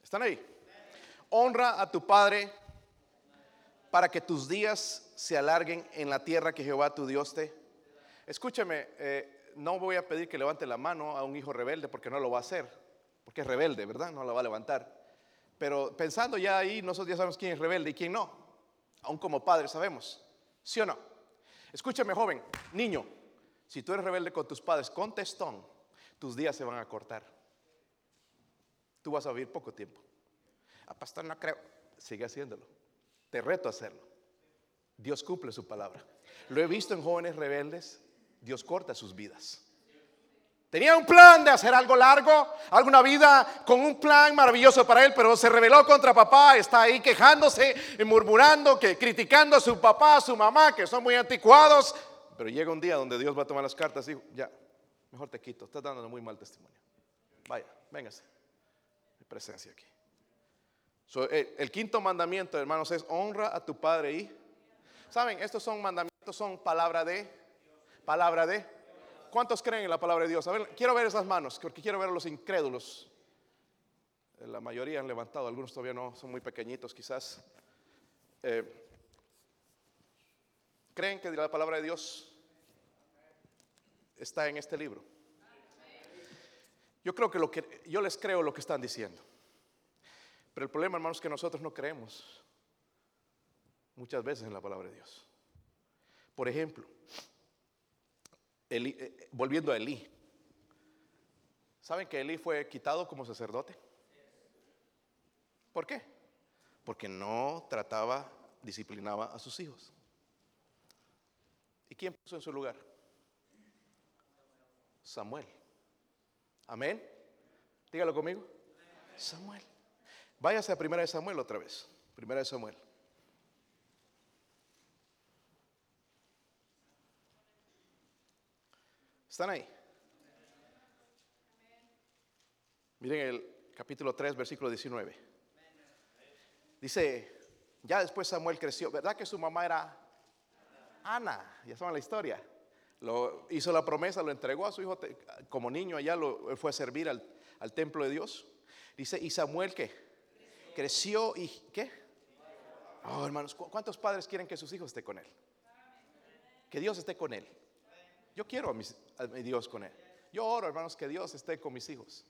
¿Están ahí? Honra a tu padre para que tus días se alarguen en la tierra que Jehová tu Dios te. Escúcheme, eh, no voy a pedir que levante la mano a un hijo rebelde porque no lo va a hacer, porque es rebelde, ¿verdad? No la va a levantar. Pero pensando ya ahí, nosotros ya sabemos quién es rebelde y quién no. Aún como padres sabemos. ¿Sí o no? Escúchame, joven, niño. Si tú eres rebelde con tus padres, contestón, tus días se van a cortar. Tú vas a vivir poco tiempo. A ah, pastor no creo. Sigue haciéndolo. Te reto a hacerlo. Dios cumple su palabra. Lo he visto en jóvenes rebeldes. Dios corta sus vidas. Tenía un plan de hacer algo largo, alguna vida con un plan maravilloso para él, pero se rebeló contra papá, está ahí quejándose murmurando, que criticando a su papá, a su mamá, que son muy anticuados. Pero llega un día donde Dios va a tomar las cartas y ya, mejor te quito, estás dando muy mal testimonio. Vaya, véngase, mi presencia aquí. El, quinto mandamiento, hermanos, es honra a tu padre y, ¿saben? Estos son mandamientos, son palabra de, palabra de ¿Cuántos creen en la palabra de Dios? A ver, quiero ver esas manos, porque quiero ver a los incrédulos. La mayoría han levantado, algunos todavía no, son muy pequeñitos quizás. Eh, ¿Creen que la palabra de Dios está en este libro? Yo creo que lo que yo les creo lo que están diciendo. Pero el problema, hermanos, es que nosotros no creemos muchas veces en la palabra de Dios. Por ejemplo, eh, volviendo a Elí. ¿Saben que Elí fue quitado como sacerdote? ¿Por qué? Porque no trataba, disciplinaba a sus hijos. ¿Y quién puso en su lugar? Samuel. Amén. Dígalo conmigo. Samuel. Váyase a primera de Samuel otra vez. Primera de Samuel. ¿Están ahí? Miren el capítulo 3, versículo 19. Dice, ya después Samuel creció, ¿verdad que su mamá era Ana? Ya saben la historia. Lo, hizo la promesa, lo entregó a su hijo como niño allá, lo fue a servir al, al templo de Dios. Dice, ¿y Samuel qué? Creció y ¿qué? Oh, hermanos, ¿cuántos padres quieren que sus hijos estén con él? Que Dios esté con él. Yo quiero a, mi Dios con él. Yo oro, hermanos, que Dios esté con mis hijos.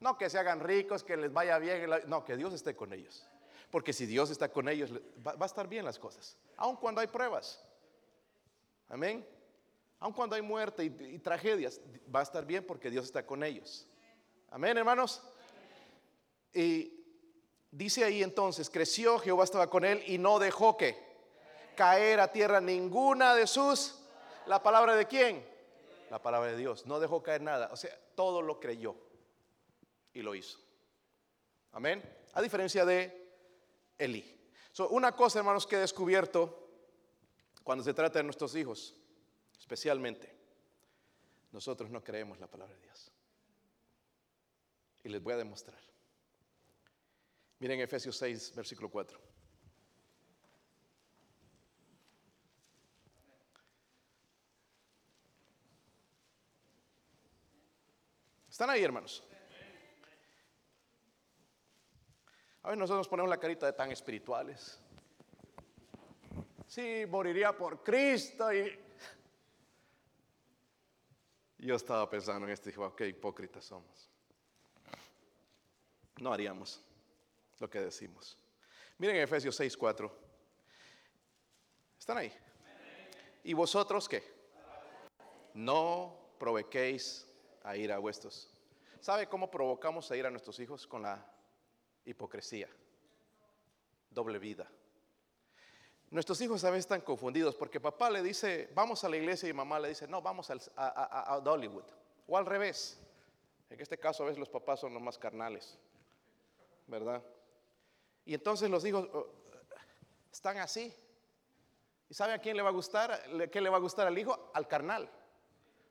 No que se hagan ricos, que les vaya bien. No, que Dios esté con ellos. Porque si Dios está con ellos, va, a estar bien las cosas. Aun cuando hay pruebas. Amén. Aun cuando hay muerte y, y tragedias, va a estar bien porque Dios está con ellos. Amén, hermanos. Y dice ahí entonces, creció, Jehová estaba con él y no dejó que caer a tierra ninguna de sus ¿La palabra de quién? La palabra de Dios. No dejó caer nada. O sea, todo lo creyó y lo hizo. Amén. A diferencia de Elí. una cosa, hermanos, que he descubierto cuando se trata de nuestros hijos, especialmente, nosotros no creemos la palabra de Dios. Y les voy a demostrar. Miren Efesios 6, versículo 4. ¿Están ahí, hermanos? A ver, nosotros ponemos la carita de tan espirituales. Sí, moriría por Cristo y... Yo estaba pensando en esto y dije, qué hipócritas somos. No haríamos lo que decimos. Miren Efesios 6, 4. ¿Están ahí? ¿Y vosotros qué? No provoquéis a ir a vuestros. ¿Sabe cómo provocamos a ir a nuestros hijos? Con la hipocresía, doble vida. Nuestros hijos a veces están confundidos porque papá le dice, vamos a la iglesia y mamá le dice, no, vamos a, a, a Dollywood. O al revés. En este caso a veces los papás son los más carnales, ¿verdad? Y entonces los hijos oh, están así. ¿Y sabe a quién le va a gustar? ¿Qué le va a gustar al hijo? Al carnal.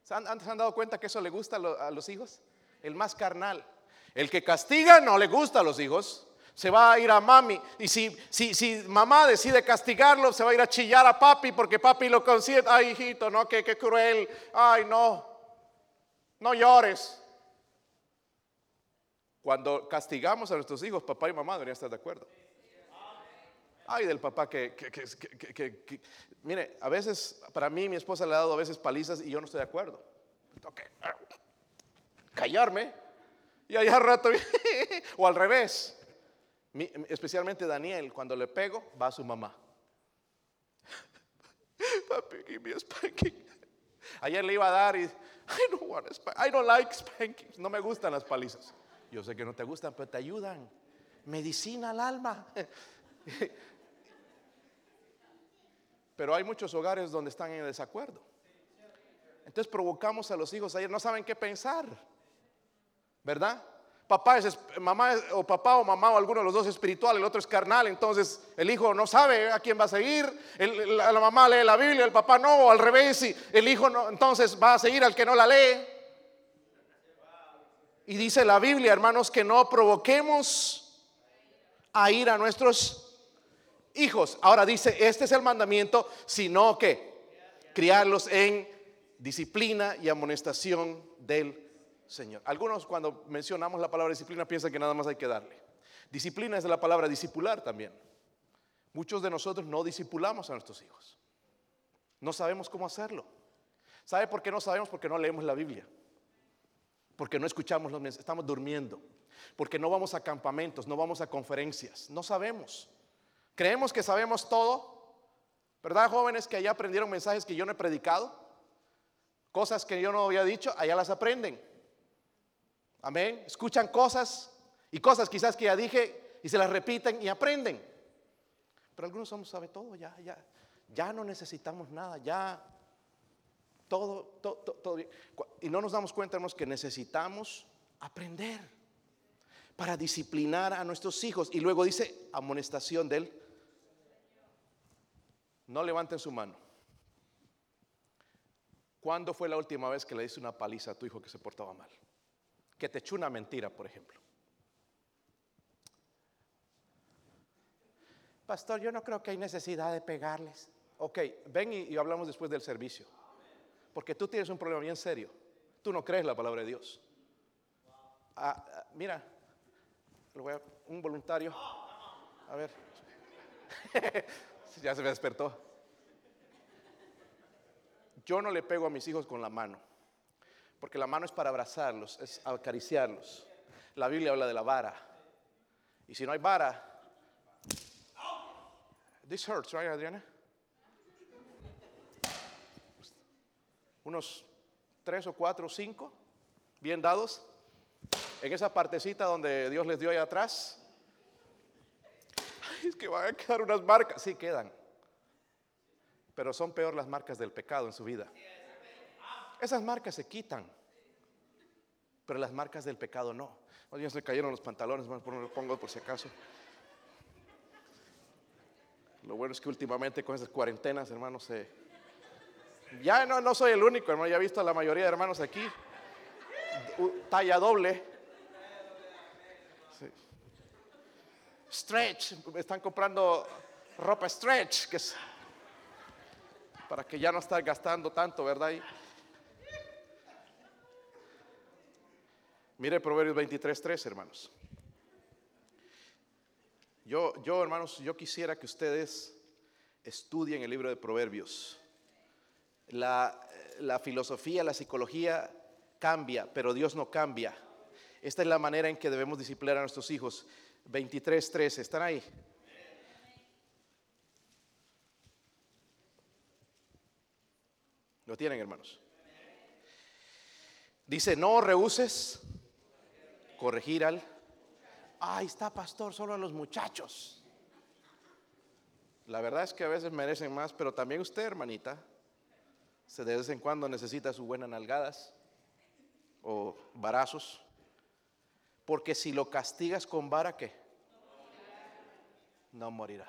¿Antes se han dado cuenta que eso le gusta a los hijos? El más carnal. El que castiga no le gusta a los hijos. Se va a ir a mami. Y si, si, si mamá decide castigarlo, se va a ir a chillar a papi porque papi lo consiente. Ay, hijito, no, qué, qué cruel. Ay, no. No llores. Cuando castigamos a nuestros hijos, papá y mamá deberían estar de acuerdo. Ay, del papá que, que, mire, a veces, para mí, mi esposa le ha dado a veces palizas y yo no estoy de acuerdo. Tengo que callarme y allá rato, o al revés. especialmente Daniel, cuando le pego, va a su mamá. Papi, give a spanking. Ayer le iba a dar y I don't, want I don't like spankings. No me gustan las palizas. Yo sé que no te gustan, pero te ayudan. Medicina al alma. Pero hay muchos hogares donde están en desacuerdo. Entonces provocamos a los hijos ayer, no saben qué pensar. ¿Verdad? Papá es mamá o papá o mamá o alguno de los dos es espiritual, el otro es carnal, entonces el hijo no sabe a quién va a seguir, la, mamá lee la Biblia, el papá no, o al revés, y el hijo no, entonces va a seguir al que no la lee. Y dice la Biblia, hermanos, que no provoquemos a ir a nuestros hijos. Ahora dice, este es el mandamiento, sino que criarlos en disciplina y amonestación del Señor. Algunos cuando mencionamos la palabra disciplina piensan que nada más hay que darle. Disciplina es la palabra discipular también. Muchos de nosotros no discipulamos a nuestros hijos. No sabemos cómo hacerlo. ¿Sabe por qué no sabemos? Porque no leemos la Biblia porque no escuchamos los mensajes, estamos durmiendo, porque no vamos a campamentos, no vamos a conferencias, no sabemos. Creemos que sabemos todo, ¿verdad, jóvenes que allá aprendieron mensajes que yo no he predicado? Cosas que yo no había dicho, allá las aprenden. Amén. Escuchan cosas y cosas quizás que ya dije y se las repiten y aprenden. Pero algunos somos sabe todo, ya, ya, ya no necesitamos nada, ya todo, todo, todo, Y no nos damos cuenta, hermanos, que necesitamos aprender para disciplinar a nuestros hijos. Y luego dice amonestación de él. No levanten su mano. ¿Cuándo fue la última vez que le diste una paliza a tu hijo que se portaba mal? Que te echó una mentira, por ejemplo. Pastor, yo no creo que hay necesidad de pegarles. Ok, ven y hablamos después del servicio. Porque tú tienes un problema bien serio. Tú no crees la palabra de Dios. Ah, ah, mira, un voluntario. A ver. ya se me despertó. Yo no le pego a mis hijos con la mano. Porque la mano es para abrazarlos, es acariciarlos. La Biblia habla de la vara. Y si no hay vara. This hurts, right, Adriana? Unos tres o cuatro o cinco, bien dados, en esa partecita donde Dios les dio ahí atrás. es que van a quedar unas marcas, sí quedan, pero son peor las marcas del pecado en su vida. Esas marcas se quitan, pero las marcas del pecado no. Oye, se cayeron los pantalones, por lo pongo por si acaso. Lo bueno es que últimamente con esas cuarentenas, hermanos, se ya no, no soy el único, hermano. Ya he visto a la mayoría de hermanos aquí. Talla doble. Stretch. Están comprando ropa stretch. Que es para que ya no estar gastando tanto, ¿verdad? Mire Proverbios 23.3, hermanos. Yo, yo, hermanos, yo quisiera que ustedes estudien el libro de Proverbios. La, filosofía, la psicología cambia, pero Dios no cambia. Esta es la manera en que debemos disciplinar a nuestros hijos. 23, 13, ¿están ahí? ¿Lo tienen, hermanos? Dice, no rehuses corregir al... Ahí está, pastor, solo a los muchachos. La verdad es que a veces merecen más, pero también usted, hermanita, se de vez en cuando necesita sus buenas nalgadas o varazos. Porque si lo castigas con vara, ¿qué? No morirá.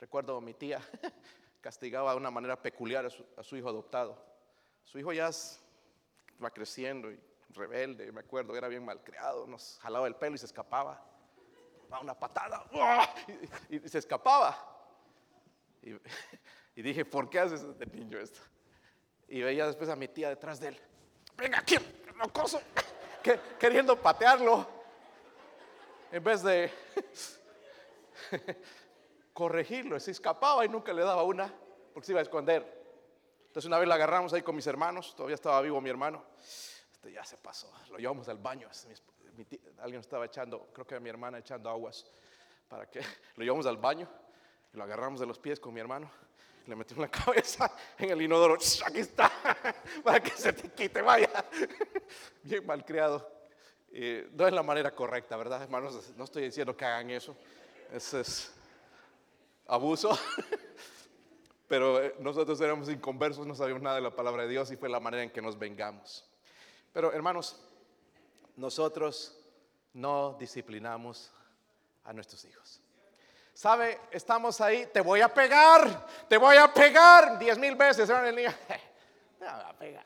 Recuerdo a mi tía castigaba de una manera peculiar a su, hijo adoptado. Su hijo ya va creciendo y rebelde, me acuerdo, era bien malcriado, nos jalaba el pelo y se escapaba. A una patada y, se escapaba. Y, dije, ¿por qué haces este niño esto? Y veía después a mi tía detrás de él. Venga aquí, locoso, queriendo patearlo. En vez de corregirlo. Se escapaba y nunca le daba una porque se iba a esconder. Entonces una vez la agarramos ahí con mis hermanos, todavía estaba vivo mi hermano. Este ya se pasó, lo llevamos al baño. alguien estaba echando, creo que mi hermana echando aguas para que lo llevamos al baño y lo agarramos de los pies con mi hermano. Le metimos la cabeza en el inodoro. Aquí está, para que se te quite, vaya. Bien malcriado. Eh, no es la manera correcta, ¿verdad, hermanos? No estoy diciendo que hagan eso. Eso es abuso. Pero eh, nosotros éramos inconversos, no sabíamos nada de la palabra de Dios y fue la manera en que nos vengamos. Pero hermanos, nosotros no disciplinamos a nuestros hijos. ¿Sabe? Estamos ahí, te voy a pegar, te voy a pegar diez mil veces. El niño, te voy a pegar.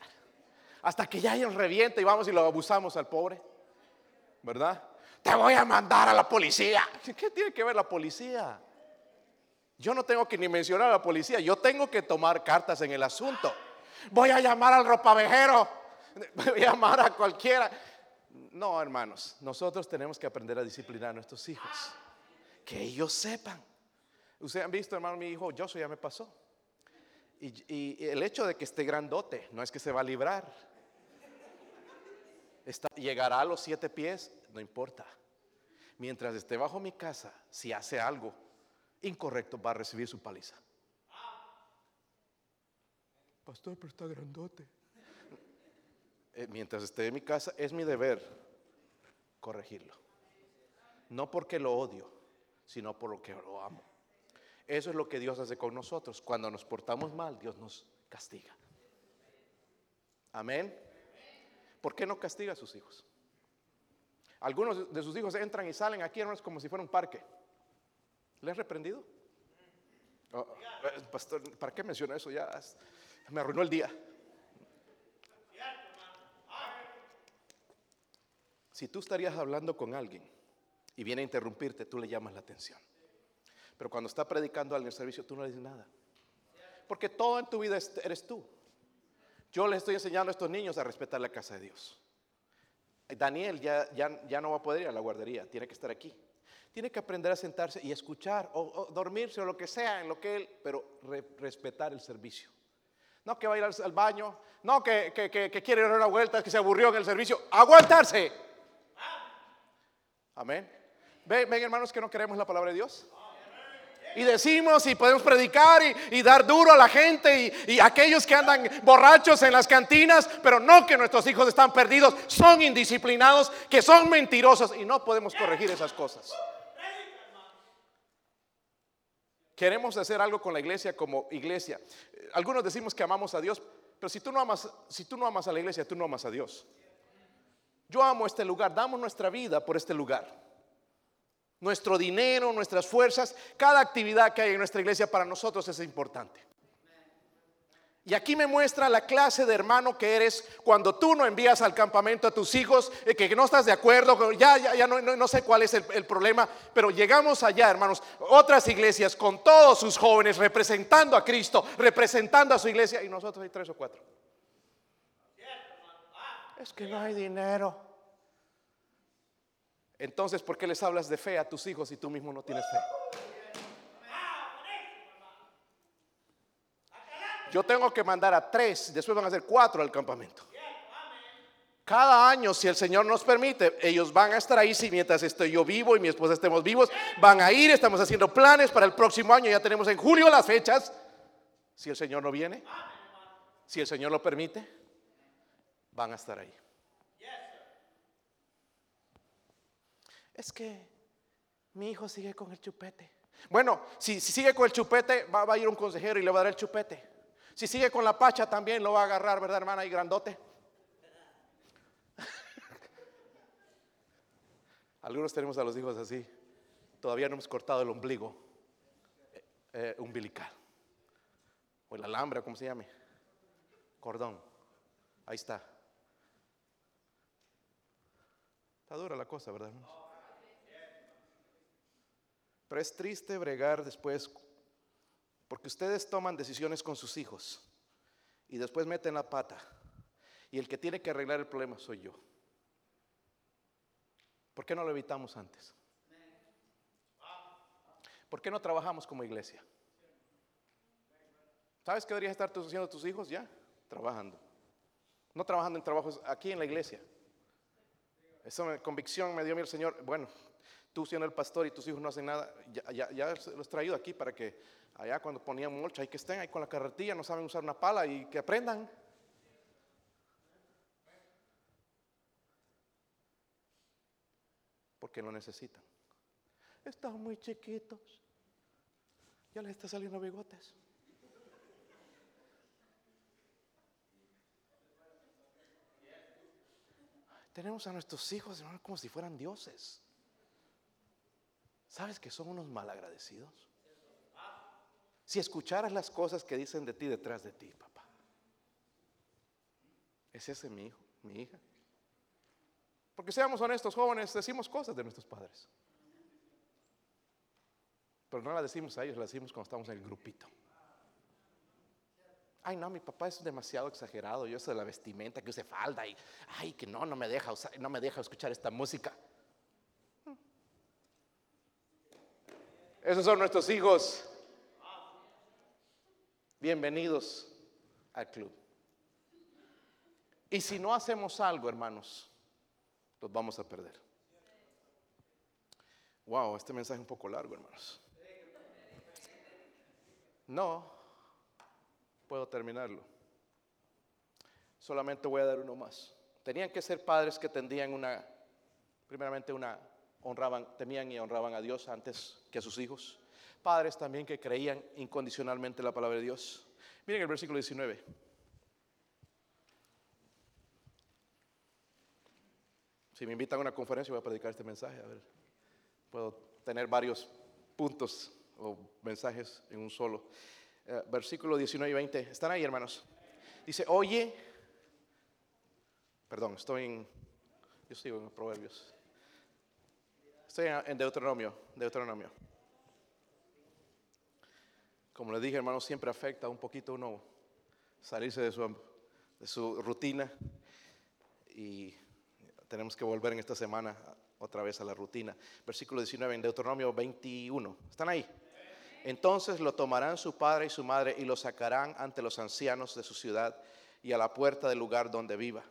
Hasta que ya ellos revienta y vamos y lo abusamos al pobre. ¿Verdad? Te voy a mandar a la policía. ¿Qué tiene que ver la policía? Yo no tengo que ni mencionar a la policía, yo tengo que tomar cartas en el asunto. Voy a llamar al ropavejero, voy a llamar a cualquiera. No, hermanos, nosotros tenemos que aprender a disciplinar a nuestros hijos. Que ellos sepan. Ustedes han visto, hermano, mi hijo yo ya me pasó. Y, el hecho de que esté grandote no es que se va a librar. llegará a los siete pies, no importa. Mientras esté bajo mi casa, si hace algo, incorrecto va a recibir su paliza. Pastor, pero está grandote. Eh, mientras esté en mi casa, es mi deber corregirlo. No porque lo odio, sino por lo que lo amo. Eso es lo que Dios hace con nosotros. Cuando nos portamos mal, Dios nos castiga. Amén. ¿Por qué no castiga a sus hijos? Algunos de sus hijos entran y salen aquí, hermanos, como si fuera un parque. ¿Le has reprendido? Oh, eh, pastor, ¿para qué menciona eso? Ya me arruinó el día. Si tú estarías hablando con alguien y viene a interrumpirte, tú le llamas la atención. Pero cuando está predicando alguien en servicio, tú no le dices nada. Porque todo en tu vida eres tú. Yo les estoy enseñando a estos niños a respetar la casa de Dios. Daniel ya, ya, ya no va a poder ir a la guardería, tiene que estar aquí. Tiene que aprender a sentarse y escuchar o, dormirse o lo que sea en lo que él, pero respetar el servicio. No que va a ir al, baño, no que, quiere dar una vuelta, que se aburrió en el servicio. Aguantarse. Amén. Ven, hermanos que no queremos la palabra de Dios. Y decimos y podemos predicar y, dar duro a la gente y, y, aquellos que andan borrachos en las cantinas, pero no que nuestros hijos están perdidos, son indisciplinados, que son mentirosos y no podemos corregir esas cosas. Queremos hacer algo con la iglesia como iglesia. Algunos decimos que amamos a Dios, pero si tú no amas, si tú no amas a la iglesia, tú no amas a Dios. Yo amo este lugar, damos nuestra vida por este lugar. Nuestro dinero, nuestras fuerzas, cada actividad que hay en nuestra iglesia para nosotros es importante. Y aquí me muestra la clase de hermano que eres cuando tú no envías al campamento a tus hijos, eh, que no estás de acuerdo, ya, ya, ya no, sé cuál es el, el, problema, pero llegamos allá, hermanos, otras iglesias con todos sus jóvenes representando a Cristo, representando a su iglesia, y nosotros hay tres o cuatro. Es que no hay dinero. Entonces, ¿por qué les hablas de fe a tus hijos si tú mismo no tienes fe? Yo tengo que mandar a tres, después van a ser cuatro al campamento. Cada año, si el Señor nos permite, ellos van a estar ahí. Si mientras estoy yo vivo y mi esposa estemos vivos, van a ir. Estamos haciendo planes para el próximo año. Ya tenemos en julio las fechas. Si el Señor no viene. Si el Señor lo permite, van a estar ahí. Es que mi hijo sigue con el chupete. Bueno, si, sigue con el chupete, va, a ir un consejero y le va a dar el chupete. Si sigue con la pacha, también lo va a agarrar, ¿verdad, hermana? Y grandote. Algunos tenemos a los hijos así. Todavía no hemos cortado el ombligo eh, eh, umbilical. O el alambre, como se llame. Cordón. Ahí está. Está dura la cosa, ¿verdad? Pero es triste bregar después, porque ustedes toman decisiones con sus hijos y después meten la pata. Y el que tiene que arreglar el problema soy yo. ¿Por qué no lo evitamos antes? ¿Por qué no trabajamos como iglesia? ¿Sabes qué deberías estar haciendo tus hijos ya? Trabajando. No trabajando en trabajos aquí en la iglesia. Esa convicción me dio mi Señor. Bueno, tú siendo el pastor y tus hijos no hacen nada, ya, los he traído aquí para que allá cuando ponían mulcha, hay que estén ahí con la carretilla, no saben usar una pala y que aprendan. porque lo necesitan. Están muy chiquitos. Ya les está saliendo bigotes. Tenemos a nuestros hijos como si fueran dioses. ¿Sabes que son unos malagradecidos? Si escucharas las cosas que dicen de ti detrás de ti, papá. ¿Es ese mi hijo, mi hija? Porque seamos honestos, jóvenes, decimos cosas de nuestros padres. Pero no las decimos a ellos, las decimos cuando estamos en el grupito. Ay, no, mi papá es demasiado exagerado. Yo sé de la vestimenta, que use falda y, ay, que no, no me deja, no me deja escuchar esta música. Esos son nuestros hijos. Bienvenidos al club. Y si no hacemos algo, hermanos, los vamos a perder. Wow, este mensaje es un poco largo, hermanos. No, puedo terminarlo. Solamente voy a dar uno más. Tenían que ser padres que tendían una, primeramente una, honraban, temían y honraban a Dios antes que a sus hijos. Padres también que creían incondicionalmente la palabra de Dios. Miren el versículo 19. Si me invitan a una conferencia voy a predicar este mensaje. A ver, puedo tener varios puntos o mensajes en un solo. Eh, versículo 19 y 20. ¿Están ahí, hermanos? Dice, oye, perdón, estoy en, yo sigo en Proverbios. Estoy en Deuteronomio, Deuteronomio. Como les dije, hermanos, siempre afecta un poquito uno salirse de su, de su rutina y tenemos que volver en esta semana otra vez a la rutina. Versículo 19 en Deuteronomio 21. ¿Están ahí? Entonces lo tomarán su padre y su madre y lo sacarán ante los ancianos de su ciudad y a la puerta del lugar donde viva.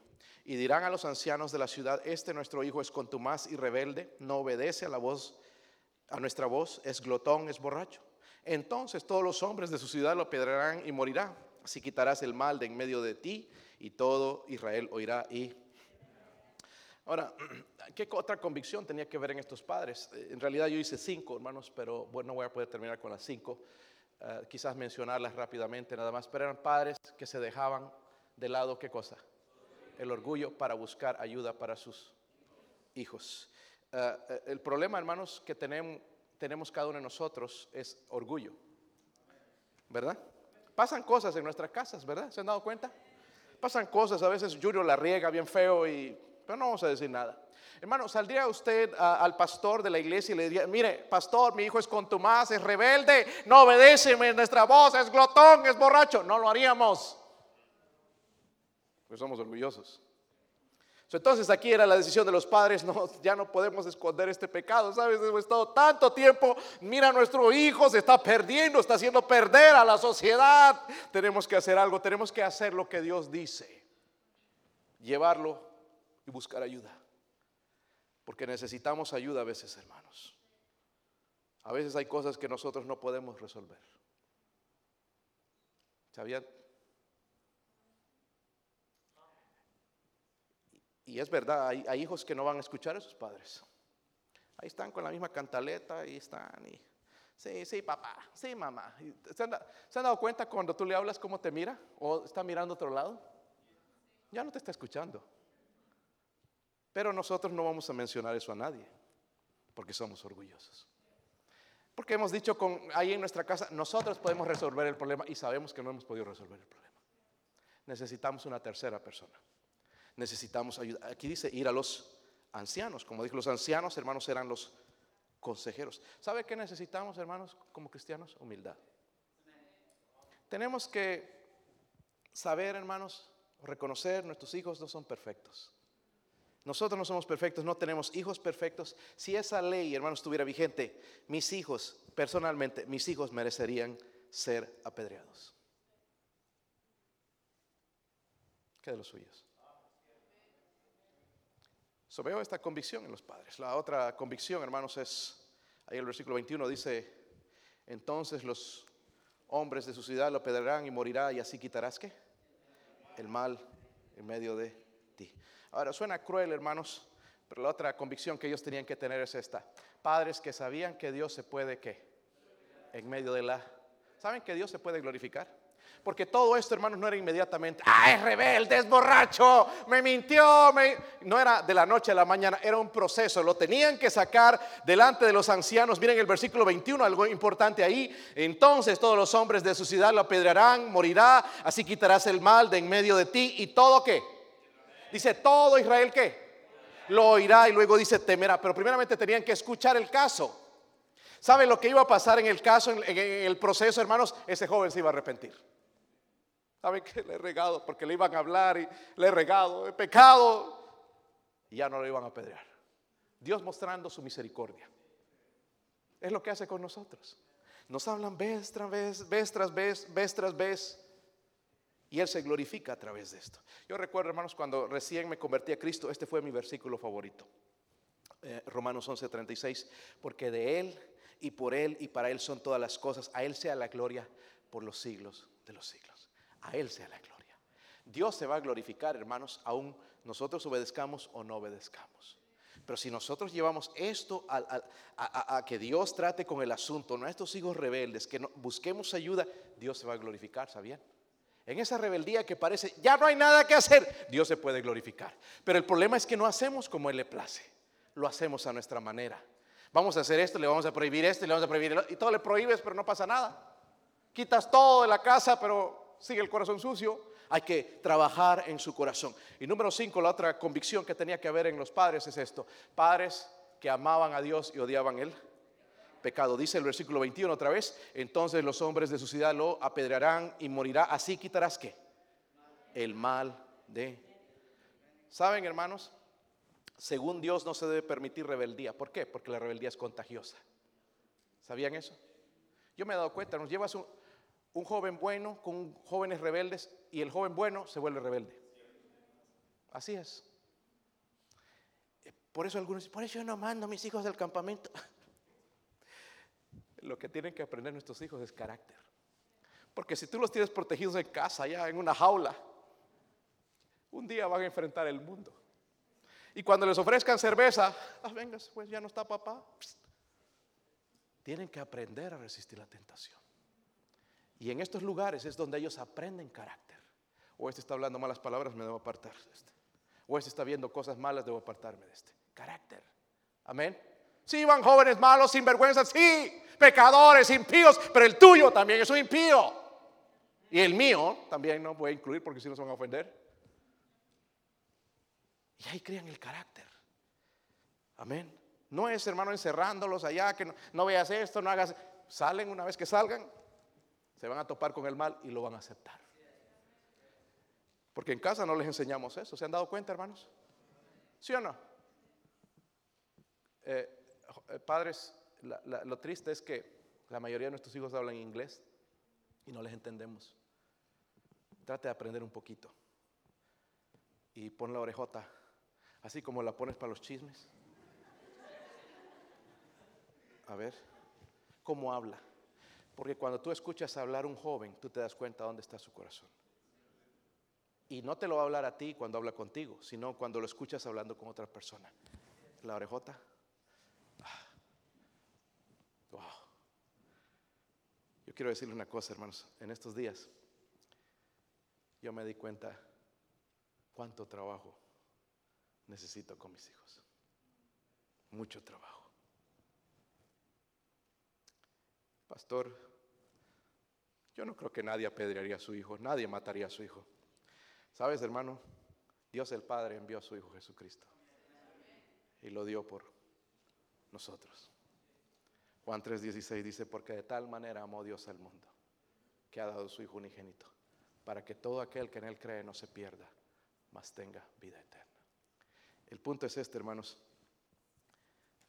Y dirán a los ancianos de la ciudad, este nuestro hijo es contumaz y rebelde, no obedece a la voz, a nuestra voz, es glotón, es borracho. Entonces todos los hombres de su ciudad lo pedrarán y morirá. Así quitarás el mal de en medio de ti y todo Israel oirá y Ahora, ¿qué otra convicción tenía que ver en estos padres? Eh, en realidad yo hice cinco, hermanos, pero bueno, no voy a poder terminar con las cinco. Eh, quizás mencionarlas rápidamente nada más, pero eran padres que se dejaban de lado, ¿qué cosa? El orgullo para buscar ayuda para sus hijos. Eh, el problema, hermanos, que tenemos, tenemos cada uno de nosotros es orgullo, ¿verdad? Pasan cosas en nuestras casas, ¿verdad? ¿Se han dado cuenta? Pasan cosas, a veces Julio la riega bien feo y pero no vamos a decir nada. Hermano, ¿saldría usted al pastor de la iglesia y le diría, mire, pastor, mi hijo es contumaz, es rebelde, no obedece nuestra voz, es glotón, es borracho? No lo haríamos. Pues somos orgullosos. Entonces aquí era la decisión de los padres, no, ya no podemos esconder este pecado, ¿sabes? Hemos estado tanto tiempo, mira, nuestro hijo se está perdiendo, está haciendo perder a la sociedad. Tenemos que hacer algo, tenemos que hacer lo que Dios dice, llevarlo y buscar ayuda. Porque necesitamos ayuda a veces, hermanos. A veces hay cosas que nosotros no podemos resolver. ¿Sabían? Y es verdad, hay, hijos que no van a escuchar a sus padres. Ahí están con la misma cantaleta, ahí están. Y, sí, sí, papá, sí, mamá. Y ¿Se han, da- se han dado cuenta cuando tú le hablas cómo te mira? ¿O está mirando a otro lado? Ya no te está escuchando. Pero nosotros no vamos a mencionar eso a nadie, porque somos orgullosos. Porque hemos dicho con, ahí en nuestra casa, nosotros podemos resolver el problema y sabemos que no hemos podido resolver el problema. Necesitamos una tercera persona. Necesitamos ayuda. Aquí dice ir a los ancianos. Como dijo, los ancianos, hermanos, eran los consejeros. ¿Sabe qué necesitamos, hermanos, como cristianos? Humildad. Tenemos que saber, hermanos, reconocer nuestros hijos no son perfectos. Nosotros no somos perfectos, no tenemos hijos perfectos. Si esa ley, hermanos, estuviera vigente, mis hijos, personalmente, mis hijos merecerían ser apedreados. ¿Qué de los suyos? So, veo esta convicción en los padres. La otra convicción, hermanos, es, ahí el versículo 21 dice, entonces los hombres de su ciudad lo apedrearán y morirá y así quitarás qué? El mal en medio de ti. Ahora, suena cruel, hermanos, pero la otra convicción que ellos tenían que tener es esta. Padres que sabían que Dios se puede, ¿qué? En medio de la... ¿Saben que Dios se puede glorificar? Porque todo esto, hermanos, no era inmediatamente, ¡ay, rebelde, es borracho! Me mintió, no era de la noche a la mañana, era un proceso. Lo tenían que sacar delante de los ancianos. Miren el versículo 21, algo importante ahí. Entonces todos los hombres de su ciudad lo apedrearán, morirá, así quitarás el mal de en medio de ti y todo qué. Dice, todo Israel qué. Lo oirá y luego dice, temerá. Pero primeramente tenían que escuchar el caso. ¿Saben lo que iba a pasar en el caso, en el proceso, hermanos? Ese joven se iba a arrepentir. ¿Saben que le he regado? Porque le iban a hablar y le he regado, he pecado. Y ya no lo iban a apedrear. Dios mostrando su misericordia. Es lo que hace con nosotros. Nos hablan vez tras vez, vez tras vez, vez tras vez. Y Él se glorifica a través de esto. Yo recuerdo, hermanos, cuando recién me convertí a Cristo, este fue mi versículo favorito. Eh, Romanos 11:36, porque de Él y por Él y para Él son todas las cosas. A Él sea la gloria por los siglos de los siglos. A Él sea la gloria. Dios se va a glorificar, hermanos, aún nosotros obedezcamos o no obedezcamos. Pero si nosotros llevamos esto a, a- a que Dios trate con el asunto, nuestros hijos rebeldes, que no- busquemos ayuda, Dios se va a glorificar, ¿sabían? En esa rebeldía que parece, ya no hay nada que hacer, Dios se puede glorificar. Pero el problema es que no hacemos como Él le place, lo hacemos a nuestra manera. Vamos a hacer esto, le vamos a prohibir esto, le vamos a prohibir y todo le prohíbes, pero no pasa nada. Quitas todo de la casa, pero sigue el corazón sucio. Hay que trabajar en su corazón. Y número cinco, la otra convicción que tenía que haber en los padres es esto. Padres que amaban a Dios y odiaban el pecado. Dice el versículo 21 otra vez. Entonces los hombres de su ciudad lo apedrearán y morirá. Así quitarás qué? El mal de... ¿Saben, hermanos? Según Dios no se debe permitir rebeldía. ¿Por qué? Porque la rebeldía es contagiosa. ¿Sabían eso? Yo me he dado cuenta, nos llevas un, un joven bueno con jóvenes rebeldes y el joven bueno se vuelve rebelde. Así es. Por eso algunos dicen, por eso yo no mando a mis hijos del campamento. Lo que tienen que aprender nuestros hijos es carácter. Porque si tú los tienes protegidos en casa, ya en una jaula, un día van a enfrentar el mundo. Y cuando les ofrezcan cerveza, ah, venga, pues ya no está papá. Tienen que aprender a resistir la tentación. Y en estos lugares es donde ellos aprenden carácter. O este está hablando malas palabras, me debo apartar de este. O este está viendo cosas malas, debo apartarme de este. Carácter. Amén. Sí, van jóvenes malos, sinvergüenzas, sí, pecadores, impíos, pero el tuyo también es un impío. Y el mío también no voy a incluir porque si no se van a ofender. Y ahí crean el carácter. Amén. No es, hermano, encerrándolos allá, que no veas esto, no hagas. Salen una vez que salgan, se van a topar con el mal y lo van a aceptar. Porque en casa no les enseñamos eso. ¿Se han dado cuenta, hermanos? ¿Sí o no? Eh, eh, padres, lo triste es que la mayoría de nuestros hijos hablan inglés y no les entendemos. Trate de aprender un poquito. Y pon la orejota, así como la pones para los chismes. A ver, ¿cómo habla? Porque cuando tú escuchas hablar un joven, tú te das cuenta dónde está su corazón. Y no te lo va a hablar a ti cuando habla contigo, sino cuando lo escuchas hablando con otra persona. La orejota. Ah. Wow. Yo quiero decirle una cosa, hermanos. En estos días yo me di cuenta cuánto trabajo necesito con mis hijos. Mucho trabajo. Pastor, yo no creo que nadie apedrearía a su hijo, nadie mataría a su hijo. ¿Sabes, hermano? Dios el Padre envió a su Hijo Jesucristo y lo dio por nosotros. Juan 3:16 dice, porque de tal manera amó Dios al mundo, que ha dado su Hijo unigénito, para que todo aquel que en Él cree no se pierda, mas tenga vida eterna. El punto es este, hermanos.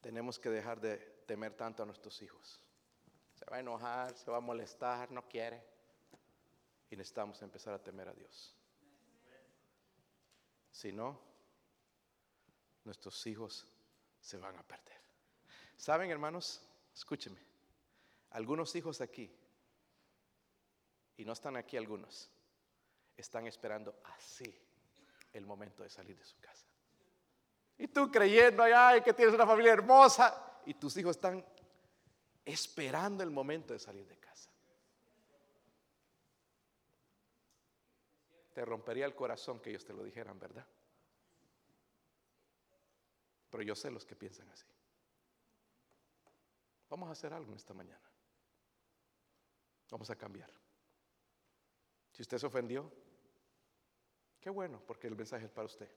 Tenemos que dejar de temer tanto a nuestros hijos. Va a enojar, se va a molestar, no quiere. Y necesitamos empezar a temer a Dios. Si no, nuestros hijos se van a perder. ¿Saben, hermanos? Escúcheme. Algunos hijos aquí, y no están aquí algunos, están esperando así el momento de salir de su casa. Y tú creyendo, ay, que tienes una familia hermosa, y tus hijos están esperando el momento de salir de casa. Te rompería el corazón que ellos te lo dijeran, ¿verdad? Pero yo sé los que piensan así. Vamos a hacer algo esta mañana. Vamos a cambiar. Si usted se ofendió, qué bueno, porque el mensaje es para usted.